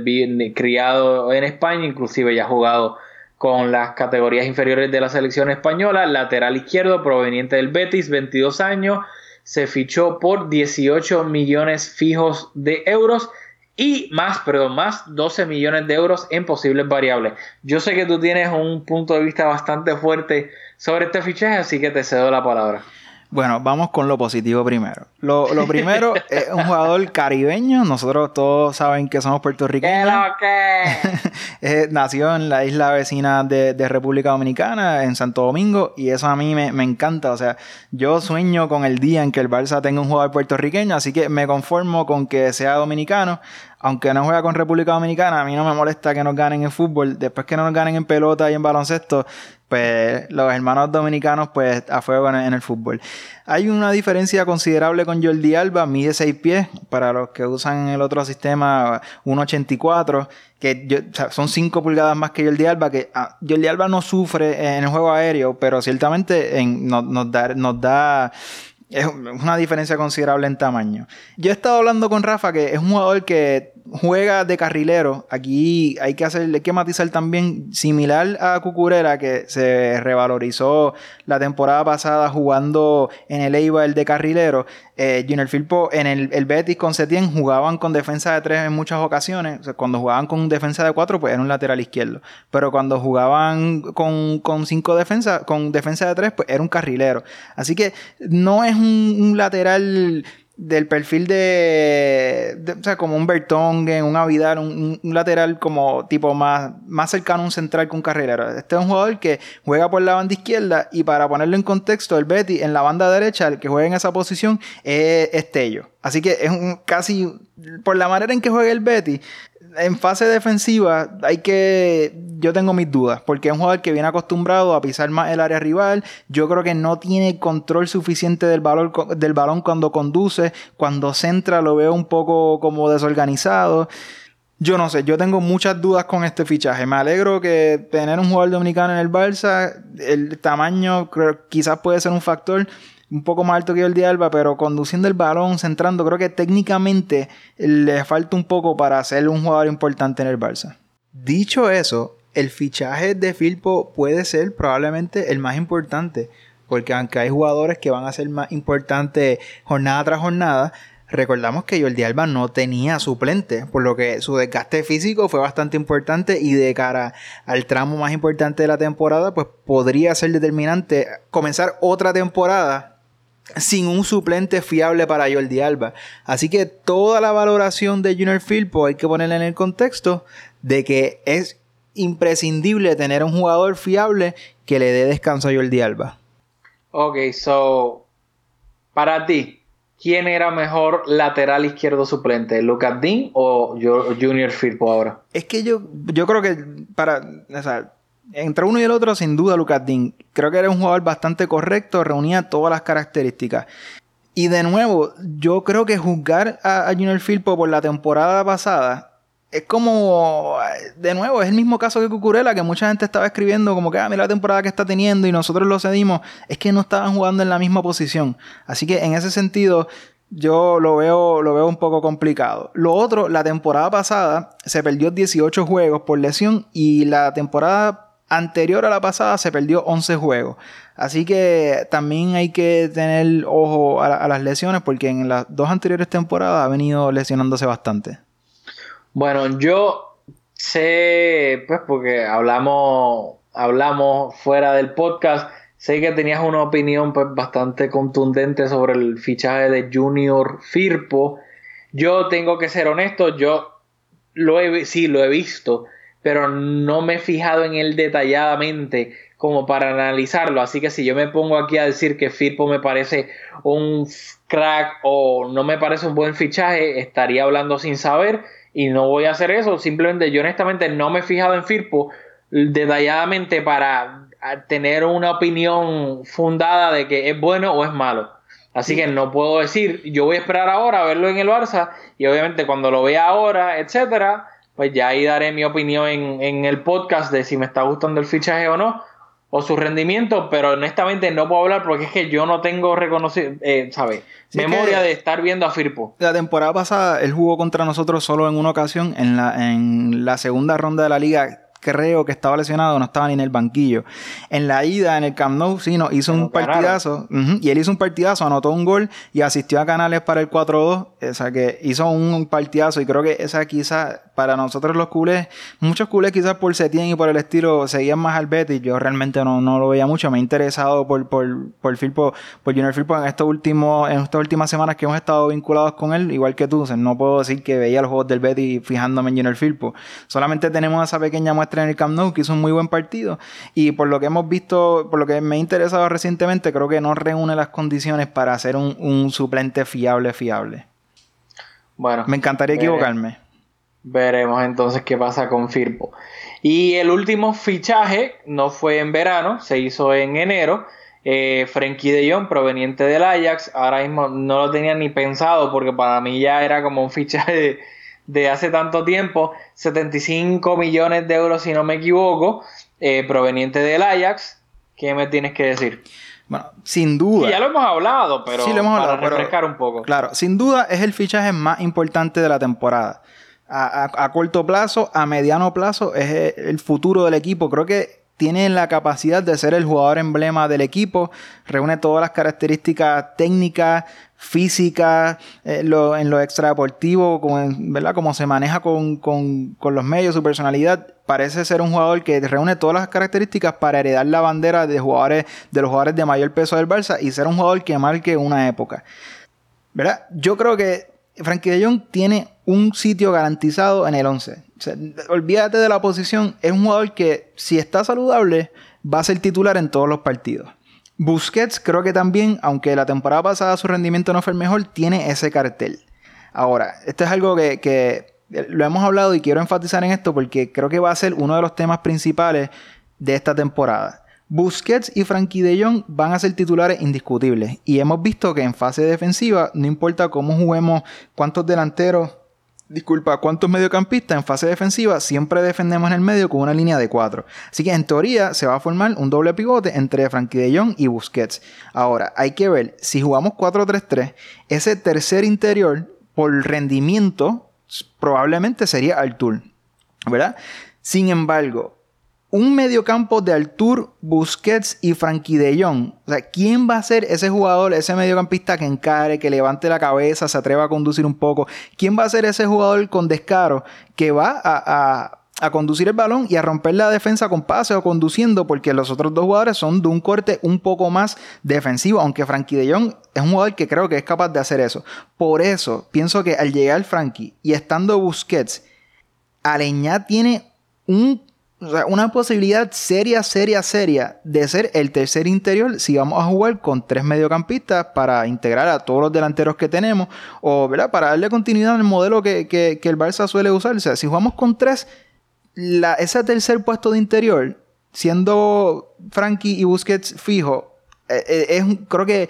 criado en España, inclusive ya ha jugado con las categorías inferiores de la selección española, lateral izquierdo proveniente del Betis, 22 años se fichó por 18 millones fijos de euros y más, perdón, más 12 millones de euros en posibles variables. Yo sé que tú tienes un punto de vista bastante fuerte sobre este fichaje, así que te cedo la palabra. Bueno, vamos con lo positivo primero. Lo, lo primero es un jugador caribeño. Nosotros todos saben que somos puertorriqueños. Eh, nació en la isla vecina de, de República Dominicana, en Santo Domingo, y eso a mí me, me encanta. O sea, yo sueño con el día en que el Barça tenga un jugador puertorriqueño, así que me conformo con que sea dominicano aunque no juega con República Dominicana, a mí no me molesta que nos ganen en fútbol. Después que no nos ganen en pelota y en baloncesto, pues los hermanos dominicanos, pues a fuego en el, fútbol. Hay una diferencia considerable con Jordi Alba, mide 6 pies, para los que usan el otro sistema, 1,84, que son 5 pulgadas más que Jordi Alba, que ah, Jordi Alba no sufre en el juego aéreo, pero ciertamente nos da... Una diferencia considerable en tamaño. Yo he estado hablando con Rafa, que es un jugador que juega de carrilero. Aquí hay que hacer, hay que matizar también, similar a Cucurera, que se revalorizó la temporada pasada jugando en el Eibar de carrilero. Eh, Junior Firpo en el, el, Betis con Setien jugaban con defensa de tres en muchas ocasiones. cuando jugaban con defensa de cuatro, pues era un lateral izquierdo. Pero cuando jugaban con, con cinco defensas, con defensa de tres, pues era un carrilero. Así que no es un lateral del perfil de, o sea, como un Bertongen, un Avidal, un, lateral como tipo más, más cercano a un central que un carrilero. Este es un jugador que juega por la banda izquierda y para ponerlo en contexto, el Betty en la banda derecha, el que juega en esa posición es Estello. Así que es un, casi, por la manera en que juega el Betty, en fase defensiva hay que. Yo tengo mis dudas, porque es un jugador que viene acostumbrado a pisar más el área rival. Yo creo que no tiene control suficiente del balón, del balón cuando conduce. Cuando centra lo veo un poco como desorganizado. Yo no sé, yo tengo muchas dudas con este fichaje. Me alegro que tener un jugador dominicano en el Barça, el tamaño creo, quizás puede ser un factor un poco más alto que el Alba, pero conduciendo el balón, centrando, creo que técnicamente le falta un poco para ser un jugador importante en el Barça. Dicho eso, el fichaje de Filpo puede ser probablemente el más importante, porque aunque hay jugadores que van a ser más importantes jornada tras jornada, recordamos que Jordi Alba no tenía suplente, por lo que su desgaste físico fue bastante importante y de cara al tramo más importante de la temporada, pues podría ser determinante comenzar otra temporada sin un suplente fiable para Jordi Alba. Así que toda la valoración de Junior Firpo hay que ponerla en el contexto de que es imprescindible tener un jugador fiable que le dé descanso a Jordi Alba. Ok, so para ti, ¿quién era mejor lateral izquierdo suplente? ¿Lucas Dean o Junior Firpo ahora? Es que yo, yo creo que para, entre uno y el otro, sin duda, Lucas Dean. Creo que era un jugador bastante correcto, reunía todas las características. Y de nuevo, yo creo que juzgar a, Junior Firpo por la temporada pasada es como, de nuevo, es el mismo caso que Cucurella, que mucha gente estaba escribiendo como que, ah, mira la temporada que está teniendo y nosotros lo cedimos. Es que no estaban jugando en la misma posición. Así que en ese sentido, yo lo veo, lo veo un poco complicado. Lo otro, la temporada pasada se perdió 18 juegos por lesión y la temporada anterior a la pasada se perdió 11 juegos. Así que también hay que tener ojo a, las lesiones porque en las dos anteriores temporadas ha venido lesionándose bastante. Bueno, yo sé, pues porque hablamos, hablamos fuera del podcast, sé que tenías una opinión pues bastante contundente sobre el fichaje de Junior Firpo. Yo tengo que ser honesto, yo lo he, sí, lo he visto pero no me he fijado en él detalladamente como para analizarlo. Así que si yo me pongo aquí a decir que Firpo me parece un crack o no me parece un buen fichaje, estaría hablando sin saber y no voy a hacer eso. Simplemente yo honestamente no me he fijado en Firpo detalladamente para tener una opinión fundada de que es bueno o es malo. Así que no puedo decir, yo voy a esperar ahora a verlo en el Barça y obviamente cuando lo vea ahora, etcétera, pues ya ahí daré mi opinión en, el podcast de si me está gustando el fichaje o no, o su rendimiento, pero honestamente no puedo hablar porque es que yo no tengo reconocido, eh, ¿sabes? Memoria de estar viendo a Firpo. La temporada pasada él jugó contra nosotros solo en una ocasión, en la, en la segunda ronda de la liga creo que estaba lesionado, no estaba ni en el banquillo. En la ida en el Camp Nou, sí, no, hizo un partidazo. y él hizo un partidazo, anotó un gol y asistió a Canales para el 4-2. O sea que hizo un partidazo y creo que esa quizá para nosotros los culés, muchos culés quizás por Setien y por el estilo seguían más al Betis, yo realmente no, no lo veía mucho, me he interesado por, por, por Firpo, por Junior Firpo en estos últimos, en estas últimas semanas que hemos estado vinculados con él, igual que tú, no puedo decir que veía los juegos del Betis fijándome en Junior Firpo, solamente tenemos esa pequeña muestra en el Camp Nou que hizo un muy buen partido y por lo que hemos visto, por lo que me he interesado recientemente, creo que no reúne las condiciones para ser un, un suplente fiable, fiable. Bueno. Me encantaría equivocarme. Veremos entonces qué pasa con Firpo. Y el último fichaje no fue en verano, se hizo en enero. Eh, Frenkie de Jong, proveniente del Ajax. Ahora mismo no lo tenía ni pensado porque para mí ya era como un fichaje de, hace tanto tiempo. 75 millones de euros, si no me equivoco, eh, proveniente del Ajax. ¿Qué me tienes que decir? Bueno, sin duda. ya lo hemos hablado, pero sí, lo hemos para refrescar un poco. Claro, sin duda es el fichaje más importante de la temporada. A, corto plazo, a mediano plazo, es el futuro del equipo. Creo que tiene la capacidad de ser el jugador emblema del equipo, reúne todas las características técnicas, físicas, eh, lo, en lo extradeportivo, ¿verdad? como se maneja con, con, con, los medios, su personalidad. Parece ser un jugador que reúne todas las características para heredar la bandera de jugadores, de los jugadores de mayor peso del Barça y ser un jugador que marque una época. ¿Verdad? Yo creo que Frankie de Jong tiene un sitio garantizado en el 11. olvídate de la posición. Es un jugador que, si está saludable, va a ser titular en todos los partidos. Busquets creo que también, aunque la temporada pasada su rendimiento no fue el mejor, tiene ese cartel. Ahora, esto es algo que, que lo hemos hablado y quiero enfatizar en esto porque creo que va a ser uno de los temas principales de esta temporada. Busquets y Frankie de Jong van a ser titulares indiscutibles. Y hemos visto que en fase defensiva, no importa cómo juguemos, cuántos delanteros, disculpa, cuántos mediocampistas en fase defensiva, siempre defendemos en el medio con una línea de cuatro. Así que en teoría se va a formar un doble pivote entre Frankie de Jong y Busquets. Ahora, hay que ver, si jugamos 4-3-3, ese tercer interior, por rendimiento, probablemente sería Artur. ¿Verdad? Sin embargo, un mediocampo de Artur, Busquets y Frankie de Jong. O sea, ¿quién va a ser ese jugador, ese mediocampista que encare, que levante la cabeza, se atreva a conducir un poco? ¿Quién va a ser ese jugador con descaro que va a, conducir el balón y a romper la defensa con pase o conduciendo? Porque los otros dos jugadores son de un corte un poco más defensivo, aunque Frankie de Jong es un jugador que creo que es capaz de hacer eso. Por eso, pienso que al llegar Frankie y estando Busquets, Aleñá tiene un o sea, una posibilidad seria, seria, seria de ser el tercer interior si vamos a jugar con tres mediocampistas para integrar a todos los delanteros que tenemos o para darle continuidad al modelo que, el Barça suele usar. O sea, si jugamos con tres, la, ese tercer puesto de interior, siendo Frankie y Busquets fijo, eh, eh, es, creo que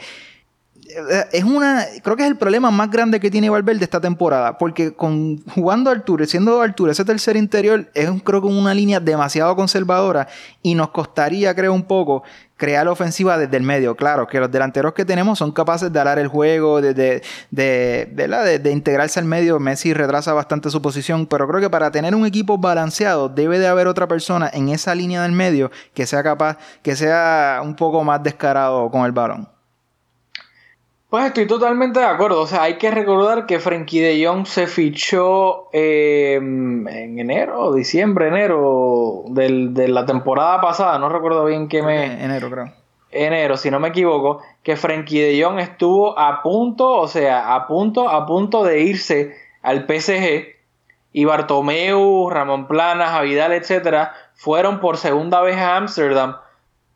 es una creo que es el problema más grande que tiene Valverde esta temporada porque con jugando Arturo siendo Arturo ese tercer interior es creo que una línea demasiado conservadora y nos costaría creo un poco crear la ofensiva desde el medio. Claro que los delanteros que tenemos son capaces de alar el juego de de, de, de, integrarse al medio. Messi retrasa bastante su posición pero creo que para tener un equipo balanceado debe de haber otra persona en esa línea del medio que sea capaz que sea un poco más descarado con el balón pues estoy totalmente de acuerdo. O sea, hay que recordar que Frankie de Jong se fichó em, en enero, diciembre, enero de la temporada pasada. No recuerdo bien qué mes. Enero, creo. Enero, si no me equivoco. Que Frankie de Jong estuvo a punto, o sea, a punto, a punto de irse al PSG. Y Bartomeu, Ramón Planas, Avidal, etcétera, fueron por segunda vez a Ámsterdam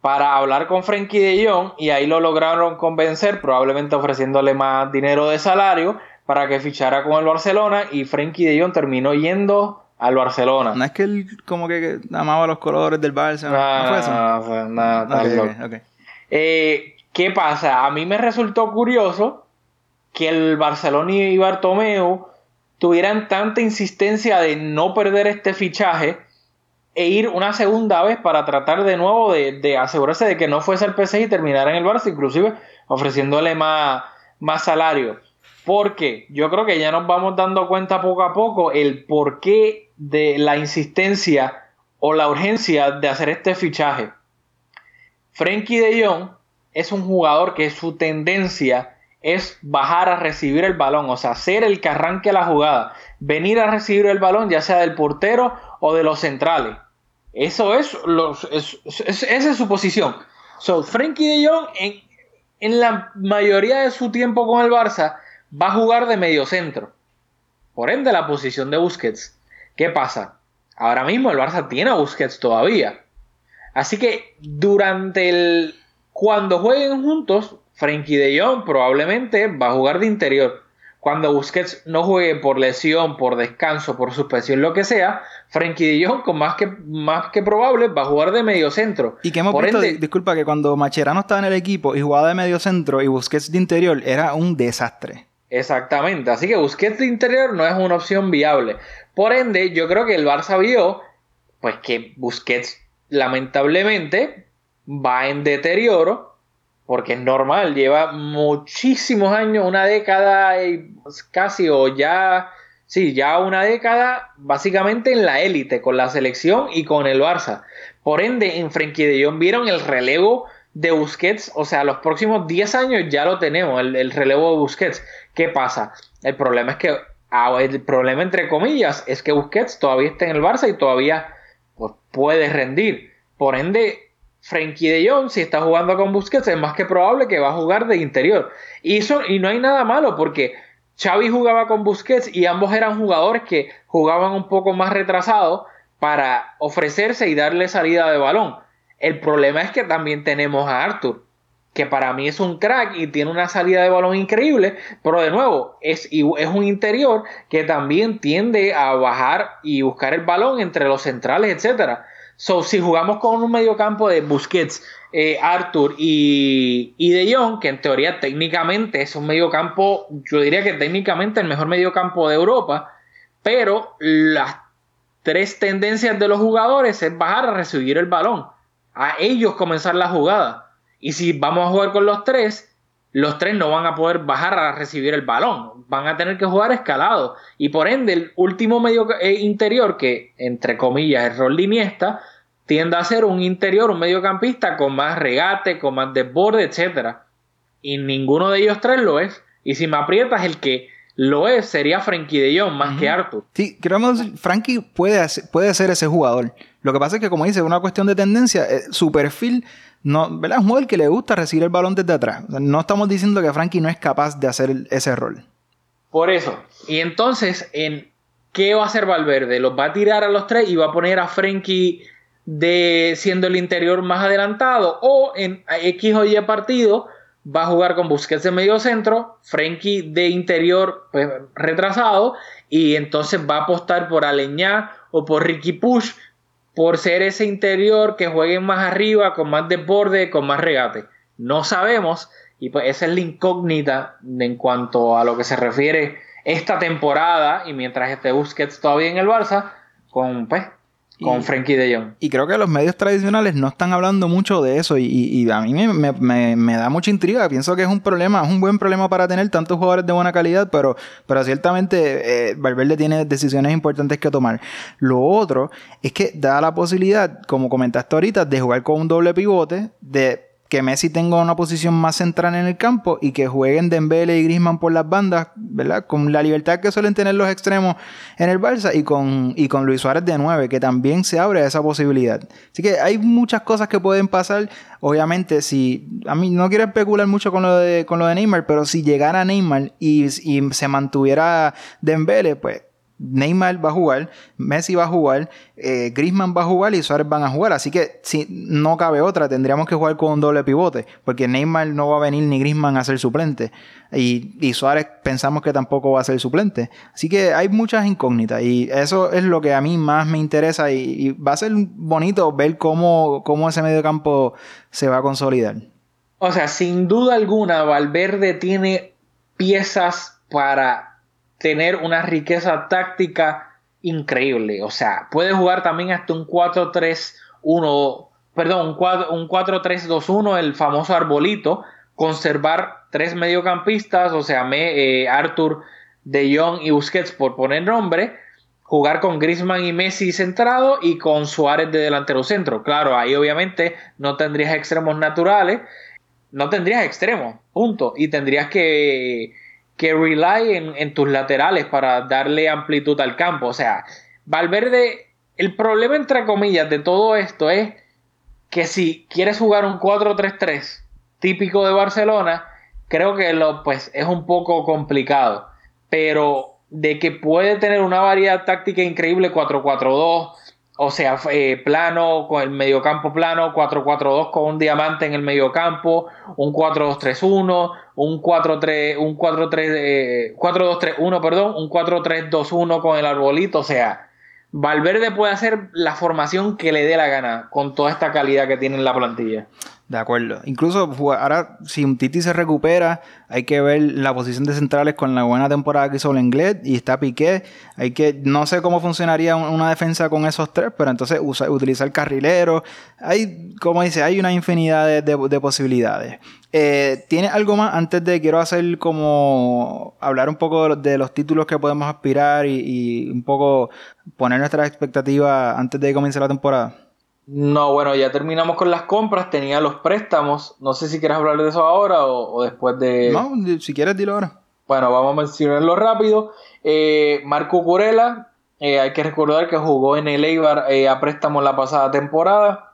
para hablar con Frankie de Jong y ahí lo lograron convencer, probablemente ofreciéndole más dinero de salario para que fichara con el Barcelona y Frankie de Jong terminó yendo al Barcelona. No es que él como que amaba los colores del Barça, ¿no, fue eso? Nada, eh, ¿Qué pasa? A mí me resultó curioso que el Barcelona y Bartomeu tuvieran tanta insistencia de no perder este fichaje e ir una segunda vez para tratar de nuevo de, asegurarse de que no fuese el PSG y terminara en el Barça, inclusive ofreciéndole más, más salario. Porque yo creo que ya nos vamos dando cuenta poco a poco el porqué de la insistencia o la urgencia de hacer este fichaje. Frankie de Jong es un jugador que su tendencia es bajar a recibir el balón, o sea, ser el que arranque la jugada, venir a recibir el balón, ya sea del portero o de los centrales. Eso es, los, esa es su posición. So, Frankie de Jong en, en la mayoría de su tiempo con el Barça va a jugar de medio centro. Por ende, la posición de Busquets. ¿Qué pasa? Ahora mismo el Barça tiene a Busquets todavía. Así que durante el. Cuando jueguen juntos, Frankie de Jong probablemente va a jugar de interior. Cuando Busquets no juegue por lesión, por descanso, por suspensión, lo que sea, Frankie de Jong, con más que, más que probable, va a jugar de medio centro. Y que hemos visto, disculpa, que cuando Macherano estaba en el equipo y jugaba de medio centro y Busquets de interior, era un desastre. Exactamente, así que Busquets de interior no es una opción viable. Por ende, yo creo que el Barça vio pues que Busquets lamentablemente va en deterioro porque es normal, lleva muchísimos años, una década y casi o ya, sí, ya una década básicamente en la élite con la selección y con el Barça. Por ende, en Frenkie de Jong vieron el relevo de Busquets, o sea, los próximos 10 años ya lo tenemos, el, relevo de Busquets. ¿Qué pasa? El problema es que, ah, el problema entre comillas, es que Busquets todavía está en el Barça y todavía pues, puede rendir. Por ende, Frankie de Jong, si está jugando con Busquets, es más que probable que va a jugar de interior. Y, eso, y no hay nada malo porque Xavi jugaba con Busquets y ambos eran jugadores que jugaban un poco más retrasados para ofrecerse y darle salida de balón. El problema es que también tenemos a Arthur, que para mí es un crack y tiene una salida de balón increíble, pero de nuevo es, es un interior que también tiende a bajar y buscar el balón entre los centrales, etcétera. So, si jugamos con un mediocampo de Busquets, eh, Arthur y, y, De Jong, que en teoría técnicamente es un mediocampo, yo diría que técnicamente el mejor mediocampo de Europa, pero las tres tendencias de los jugadores es bajar a recibir el balón, a ellos comenzar la jugada. Y si vamos a jugar con los tres, los tres no van a poder bajar a recibir el balón, van a tener que jugar escalado y por ende el último medio eh, interior que entre comillas es rol Iniesta tiende a ser un interior, un mediocampista con más regate, con más desborde, etcétera y ninguno de ellos tres lo es y si me aprietas el que lo es sería Frankie de Jong más que Arthur. Sí, creo que Frankie puede, puede ser ese jugador. Lo que pasa es que como dice, es una cuestión de tendencia, eh, su perfil no, ¿verdad? Es un jugador que le gusta recibir el balón desde atrás. no estamos diciendo que Frankie no es capaz de hacer ese rol. Por eso. Y entonces, ¿en qué va a hacer Valverde? Los va a tirar a los tres y va a poner a Frankie de siendo el interior más adelantado o en X o Y partido va a jugar con Busquets de medio centro, Frankie de interior pues, retrasado y entonces va a apostar por Aleñá o por Ricky Push por ser ese interior que jueguen más arriba, con más desborde, con más regate. No sabemos, y pues esa es la incógnita en cuanto a lo que se refiere esta temporada, y mientras esté Busquets todavía en el Barça, con pues con Frankie de Jong. Y creo que los medios tradicionales no están hablando mucho de eso y, a mí me, da mucha intriga. Pienso que es un problema, es un buen problema para tener tantos jugadores de buena calidad, pero, pero ciertamente eh, Valverde tiene decisiones importantes que tomar. Lo otro es que da la posibilidad, como comentaste ahorita, de jugar con un doble pivote, de que Messi tenga una posición más central en el campo y que jueguen Dembele y Griezmann por las bandas, ¿verdad? Con la libertad que suelen tener los extremos en el Barça y con, y con Luis Suárez de 9, que también se abre esa posibilidad. Así que hay muchas cosas que pueden pasar. Obviamente, si a mí no quiero especular mucho con lo de, con lo de Neymar, pero si llegara Neymar y, y se mantuviera Dembele, pues Neymar va a jugar, Messi va a jugar, eh, Griezmann va a jugar y Suárez van a jugar. Así que si no cabe otra, tendríamos que jugar con un doble pivote, porque Neymar no va a venir ni Griezmann a ser suplente. Y, Suárez pensamos que tampoco va a ser suplente. Así que hay muchas incógnitas y eso es lo que a mí más me interesa y, va a ser bonito ver cómo, cómo ese medio campo se va a consolidar. O sea, sin duda alguna, Valverde tiene piezas para tener una riqueza táctica increíble. O sea, puede jugar también hasta un 4-3-1, perdón, un 4-3-2-1, el famoso arbolito, conservar tres mediocampistas, o sea, me, eh, Arthur, De Jong y Busquets por poner nombre, jugar con Griezmann y Messi centrado y con Suárez de delantero centro. Claro, ahí obviamente no tendrías extremos naturales no tendrías extremo, punto. Y tendrías que, que rely en, en tus laterales para darle amplitud al campo. O sea, Valverde, el problema entre comillas de todo esto es que si quieres jugar un 4-3-3 típico de Barcelona, creo que lo, pues, es un poco complicado. Pero de que puede tener una variedad táctica increíble 4-4-2, o sea, eh, plano con el mediocampo plano, 4-4-2 con un diamante en el mediocampo, un 4-2-3-1, un 4-3, un 4-3, 4-2-3-1, eh, perdón, un 4-3-2-1 con el arbolito, o sea, Valverde puede hacer la formación que le dé la gana con toda esta calidad que tiene en la plantilla. De acuerdo. Incluso ahora, si un Titi se recupera, hay que ver la posición de centrales con la buena temporada que hizo Lenglet y está Piqué. Hay que, no sé cómo funcionaría una defensa con esos tres, pero entonces utilizar carrilero. Hay, como dice, hay una infinidad de, posibilidades. Eh, ¿Tiene algo más antes de quiero hacer como hablar un poco de los, títulos que podemos aspirar y, y un poco poner nuestras expectativas antes de que comience la temporada? No, bueno, ya terminamos con las compras, tenía los préstamos. No sé si quieres hablar de eso ahora o, después de... No, si quieres dilo ahora. Bueno, vamos a mencionarlo rápido. Eh, Marco Curela, eh, hay que recordar que jugó en el Eibar eh, a préstamo la pasada temporada.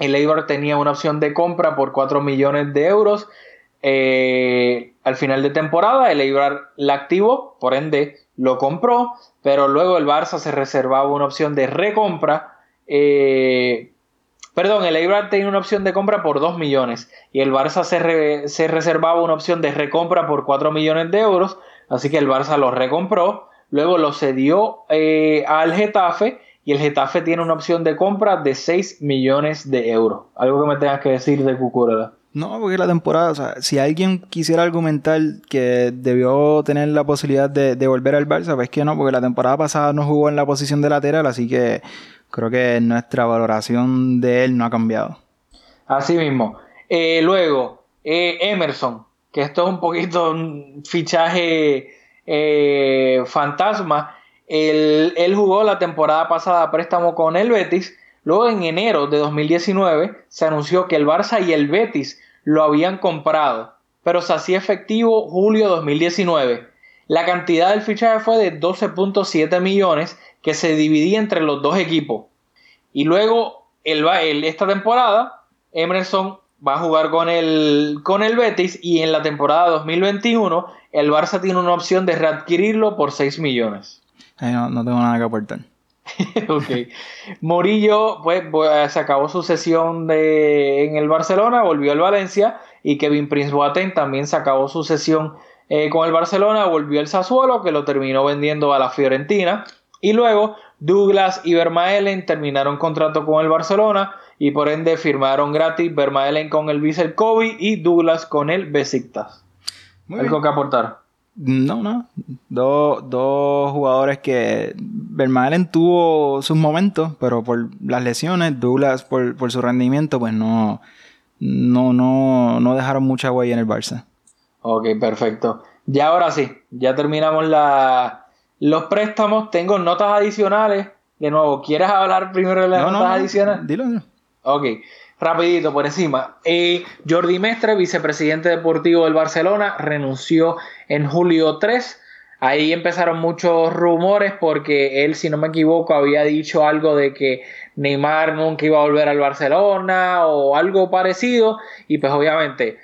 El Eibar tenía una opción de compra por 4 millones de euros. al final de temporada, el Eibar la activó, por ende lo compró, pero luego el Barça se reservaba una opción de recompra. Eh, Perdón, el Eibar tenía una opción de compra por 2 millones y el Barça se, reservaba una opción de recompra por 4 millones de euros, así que el Barça lo recompró, luego lo cedió eh, al Getafe y el Getafe tiene una opción de compra de 6 millones de euros. Algo que me tengas que decir de Cucurella. No, porque la temporada, o sea, si alguien quisiera argumentar que debió tener la posibilidad de, de volver al Barça, pues que no, porque la temporada pasada no jugó en la posición de lateral, así que creo que nuestra valoración de él no ha cambiado. Así mismo. Eh, luego, eh, Emerson, que esto es un poquito un fichaje eh, fantasma. Él, él, jugó la temporada pasada a préstamo con el Betis. Luego en enero de 2019 se anunció que el Barça y el Betis lo habían comprado, pero se hacía efectivo julio de 2019. La cantidad del fichaje fue de 12.7 millones que se dividía entre los dos equipos. Y luego, el, esta temporada, Emerson va a jugar con el, con el Betis y en la temporada 2021 el Barça tiene una opción de readquirirlo por 6 millones. no, tengo nada que aportar. ok. Morillo, pues, se acabó su sesión de, en el Barcelona, volvió al Valencia y Kevin Prince Boateng también se acabó su sesión eh, con el Barcelona, volvió al Sassuolo que lo terminó vendiendo a la Fiorentina y luego Douglas y Vermaelen terminaron contrato con el Barcelona y por ende firmaron gratis Vermaelen con el Vissel Kobe y Douglas con el Besiktas. ¿Algo que aportar? No, no. dos jugadores que Vermaelen tuvo sus momentos, pero por las lesiones, Douglas por, por su rendimiento, pues no, no, no, no dejaron mucha huella en el Barça. Ok, perfecto. Ya ahora sí, ya terminamos la, los préstamos, tengo notas adicionales. De nuevo, ¿quieres hablar primero de las notas adicionales? Dilo, Ok, rapidito por encima. Eh, Jordi Mestre, vicepresidente deportivo del Barcelona, renunció en julio 3. Ahí empezaron muchos rumores porque él, si no me equivoco, había dicho algo de que Neymar nunca iba a volver al Barcelona o algo parecido. Y pues obviamente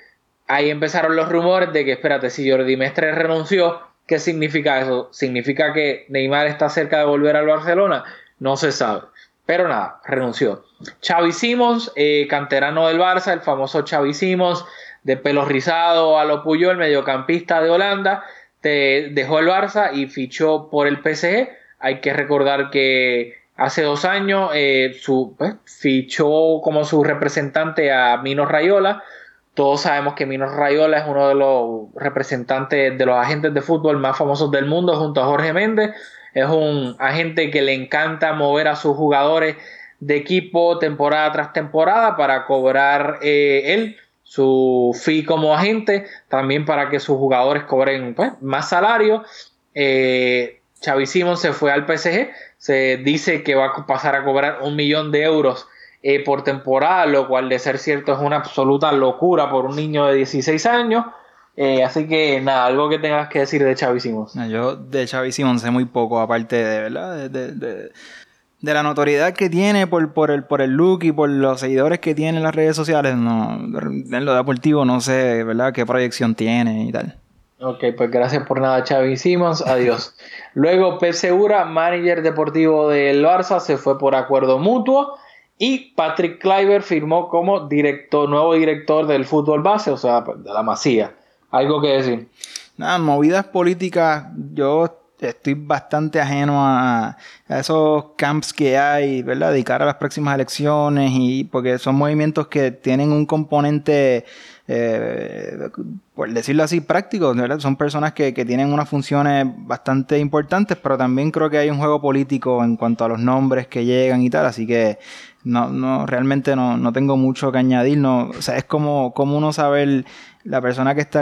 ahí empezaron los rumores de que, espérate, si Jordi Mestre renunció, ¿Qué significa eso? ¿Significa que Neymar está cerca de volver al Barcelona? No se sabe. Pero nada, renunció. Xavi Simons, eh, canterano del Barça, el famoso Xavi Simons, de pelo rizado a lo Puyol, el mediocampista de Holanda, dejó el Barça y fichó por el PSG. Hay que recordar que hace dos años eh, pues, fichó como su representante a Mino Rayola, todos sabemos que Minos Rayola es uno de los representantes de los agentes de fútbol más famosos del mundo junto a Jorge Méndez. Es un agente que le encanta mover a sus jugadores de equipo temporada tras temporada para cobrar eh, él su fee como agente, también para que sus jugadores cobren pues, más salario. Eh, Xavi se fue al PSG, se dice que va a pasar a cobrar un millón de euros eh, por temporada, lo cual de ser cierto es una absoluta locura por un niño de 16 años. Eh, así que nada, algo que tengas que decir de Xavi Simons. Yo de Xavi Simons sé muy poco, aparte de, ¿verdad? De, de, de, la notoriedad que tiene por, por, el, por el look y por los seguidores que tiene en las redes sociales. No, en lo deportivo no sé, ¿verdad? Qué proyección tiene y tal. Ok, pues gracias por nada, Xavi Simons. Adiós. Luego, Pep Segura, manager deportivo del Barça, se fue por acuerdo mutuo. Y Patrick Kleiber firmó como director, nuevo director del fútbol base, o sea, de la Masía. ¿Algo que decir? Nada, movidas políticas, yo estoy bastante ajeno a, esos camps que hay, ¿verdad? Dedicar a las próximas elecciones y porque son movimientos que tienen un componente, eh, por decirlo así, práctico, ¿verdad? Son personas que, que, tienen unas funciones bastante importantes, pero también creo que hay un juego político en cuanto a los nombres que llegan y tal, así que no, no, realmente no, no tengo mucho que añadir, no, o sea, es como, como uno saber la persona que está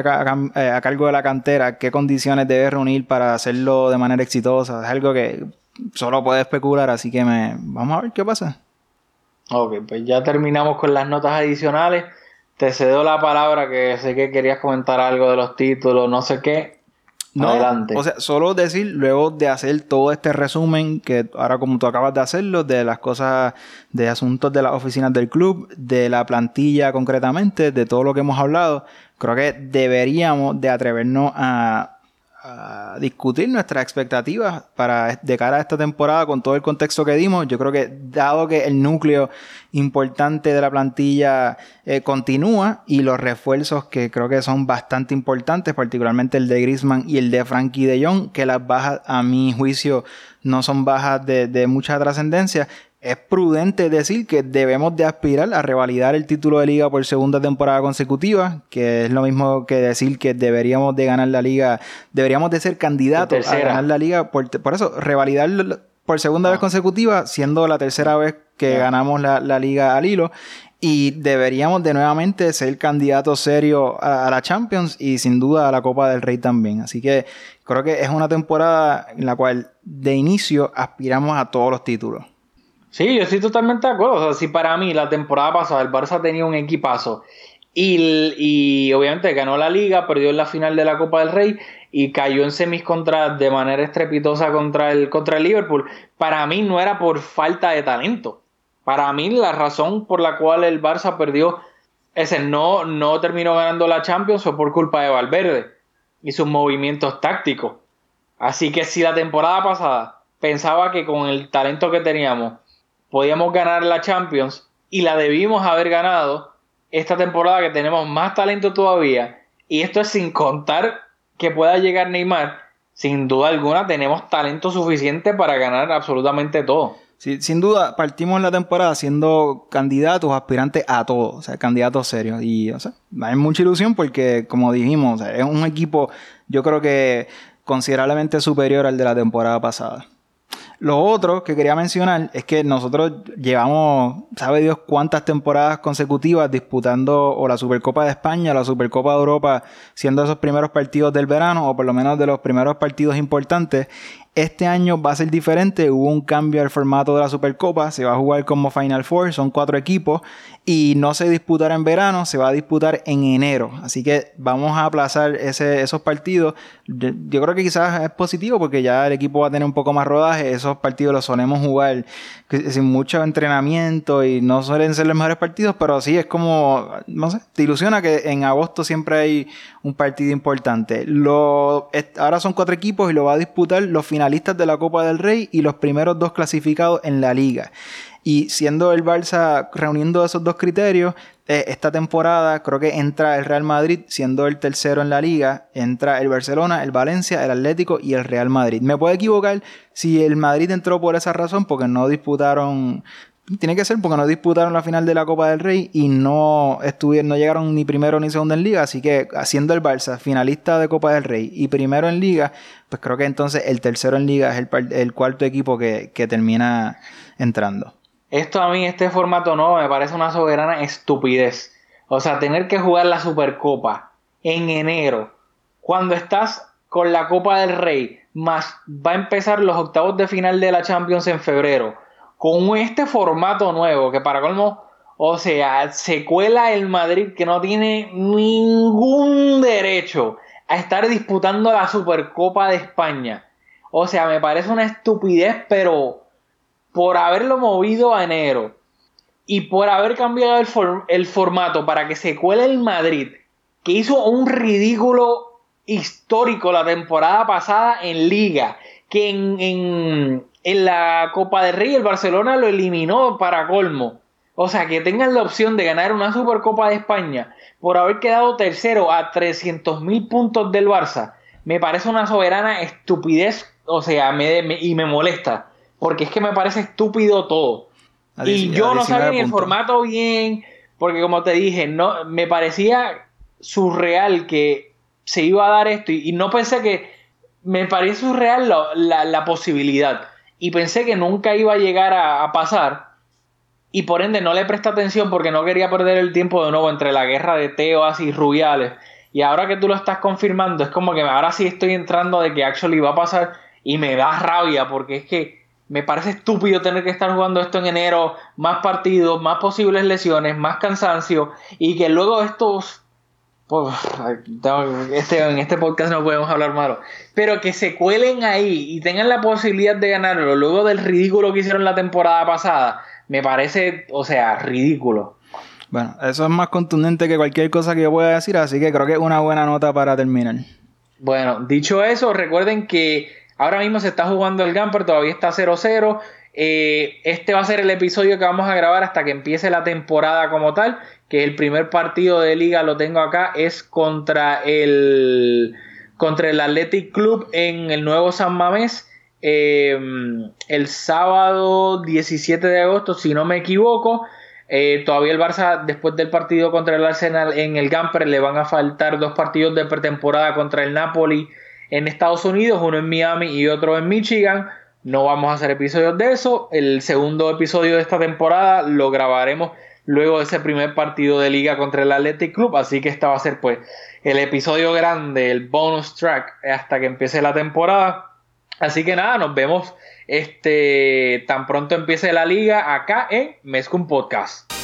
eh, a, cargo de la cantera, qué condiciones debe reunir para hacerlo de manera exitosa. Es algo que solo puede especular, así que me... vamos a ver qué pasa. Ok, pues ya terminamos con las notas adicionales. Te cedo la palabra que sé que querías comentar algo de los títulos, no sé qué. No, Adelante. o sea, solo decir, luego de hacer todo este resumen, que ahora como tú acabas de hacerlo, de las cosas, de asuntos de las oficinas del club, de la plantilla concretamente, de todo lo que hemos hablado, creo que deberíamos de atrevernos a, discutir nuestras expectativas para de cara a esta temporada con todo el contexto que dimos. Yo creo que dado que el núcleo importante de la plantilla eh, continúa y los refuerzos que creo que son bastante importantes, particularmente el de Griezmann y el de Frankie de Jong, que las bajas a mi juicio no son bajas de mucha trascendencia, es prudente decir que debemos de aspirar a revalidar el título de liga por segunda temporada consecutiva, que es lo mismo que decir que deberíamos de ganar la liga, deberíamos de ser candidatos a ganar la liga, por, eso, revalidar por segunda vez ah. consecutiva, siendo la tercera vez que ganamos la, liga al hilo, y deberíamos de nuevamente ser candidatos serios a, a la Champions y sin duda a la Copa del Rey también. Así que creo que es una temporada en la cual de inicio aspiramos a todos los títulos. Sí, yo estoy totalmente de acuerdo. O sea, si para mí la temporada pasada el Barça tenía un equipazo y, y obviamente ganó la liga, perdió en la final de la Copa del Rey y cayó en semis contra, de manera estrepitosa contra el, contra el Liverpool, para mí no era por falta de talento. Para mí la razón por la cual el Barça perdió ese no, no terminó ganando la Champions fue por culpa de Valverde y sus movimientos tácticos. Así que si la temporada pasada pensaba que con el talento que teníamos podíamos ganar la Champions y la debimos haber ganado esta temporada que tenemos más talento todavía. Y esto es sin contar que pueda llegar Neymar. Sin duda alguna tenemos talento suficiente para ganar absolutamente todo. Sin duda, partimos la temporada siendo candidatos, aspirantes a todo, o sea, candidatos serios. Y, o sea, hay mucha ilusión porque, como dijimos, es un equipo, yo creo que considerablemente superior al de la temporada pasada. Lo otro que quería mencionar es que nosotros llevamos, sabe Dios cuántas temporadas consecutivas disputando o la Supercopa de España o la Supercopa de Europa, siendo esos primeros partidos del verano o por lo menos de los primeros partidos importantes. Este año va a ser diferente, hubo un cambio al formato de la Supercopa, se va a jugar como Final Four, son cuatro equipos y no se disputará en verano, se va a disputar en enero. Así que vamos a aplazar esos partidos. Yo, creo que quizás es positivo porque ya el equipo va a tener un poco más rodaje. Esos partidos los solemos jugar sin mucho entrenamiento y no suelen ser los mejores partidos, pero sí es como, no sé, te ilusiona que en agosto siempre hay un partido importante. Ahora son cuatro equipos y lo va a disputar los finalistas de la Copa del Rey y los primeros dos clasificados en la liga. Y siendo el Barça reuniendo esos dos criterios, eh, esta temporada creo que entra el Real Madrid siendo el tercero en la liga, entra el Barcelona, el Valencia, el Atlético y el Real Madrid. Me puedo equivocar si el Madrid entró por esa razón, porque no disputaron tiene que ser porque no disputaron la final de la Copa del Rey y no estuvieron, no llegaron ni primero ni segundo en liga, así que haciendo el Barça finalista de Copa del Rey y primero en liga, pues creo que entonces el tercero en liga es el, cuarto equipo que, que termina entrando. Esto a mí, este formato no, me parece una soberana estupidez. O sea, tener que jugar la Supercopa en enero, cuando estás con la Copa del Rey, más va a empezar los octavos de final de la Champions en febrero, con este formato nuevo, que para colmo, o sea, se cuela el Madrid que no tiene ningún derecho a estar disputando la Supercopa de España. O sea, me parece una estupidez, pero por haberlo movido a enero y por haber cambiado el, formato para que se cuele el Madrid, que hizo un ridículo histórico la temporada pasada en liga, que en la Copa de Rey el Barcelona lo eliminó para colmo. O sea, que tengan la opción de ganar una Supercopa de España por haber quedado tercero a 300 mil puntos del Barça, me parece una soberana estupidez. O sea, me, y me molesta. Porque es que me parece estúpido todo. y yo no sabía ni el formato bien. Porque como te dije, no, me parecía surreal que se iba a dar esto. Y, no pensé que. Me parecía surreal la posibilidad y pensé que nunca iba a llegar a, pasar y por ende no le presté atención porque no quería perder el tiempo de nuevo entre la guerra de Teoas y Rubiales. Y ahora que tú lo estás confirmando es como que ahora sí estoy entrando de que actually va a pasar y me da rabia porque es que me parece estúpido tener que estar jugando esto en enero, más partidos, más posibles lesiones, más cansancio y que luego estos pues, este, en este podcast no podemos hablar malo, pero que se cuelen ahí y tengan la posibilidad de ganarlo luego del ridículo que hicieron la temporada pasada, me parece, o sea, ridículo. Bueno, eso es más contundente que cualquier cosa que yo pueda decir, así que creo que es una buena nota para terminar. Bueno, dicho eso, recuerden que ahora mismo se está jugando el Gamper, todavía está 0-0. Eh, este va a ser el episodio que vamos a grabar hasta que empiece la temporada como tal que el primer partido de liga lo tengo acá, es contra el, contra el Athletic Club en el nuevo San Mamés. Em, el sábado 17 de agosto, si no me equivoco. Eh, todavía el Barça, después del partido contra el Arsenal en el Gamper, le van a faltar dos partidos de pretemporada contra el Napoli en Estados Unidos, uno en Miami y otro en Michigan. No vamos a hacer episodios de eso. El segundo episodio de esta temporada lo grabaremos luego de ese primer partido de liga contra el Athletic Club. Así que este va a ser pues el episodio grande, el bonus track hasta que empiece la temporada. Así que nada, nos vemos este tan pronto empiece la liga acá en Mezcum Podcast.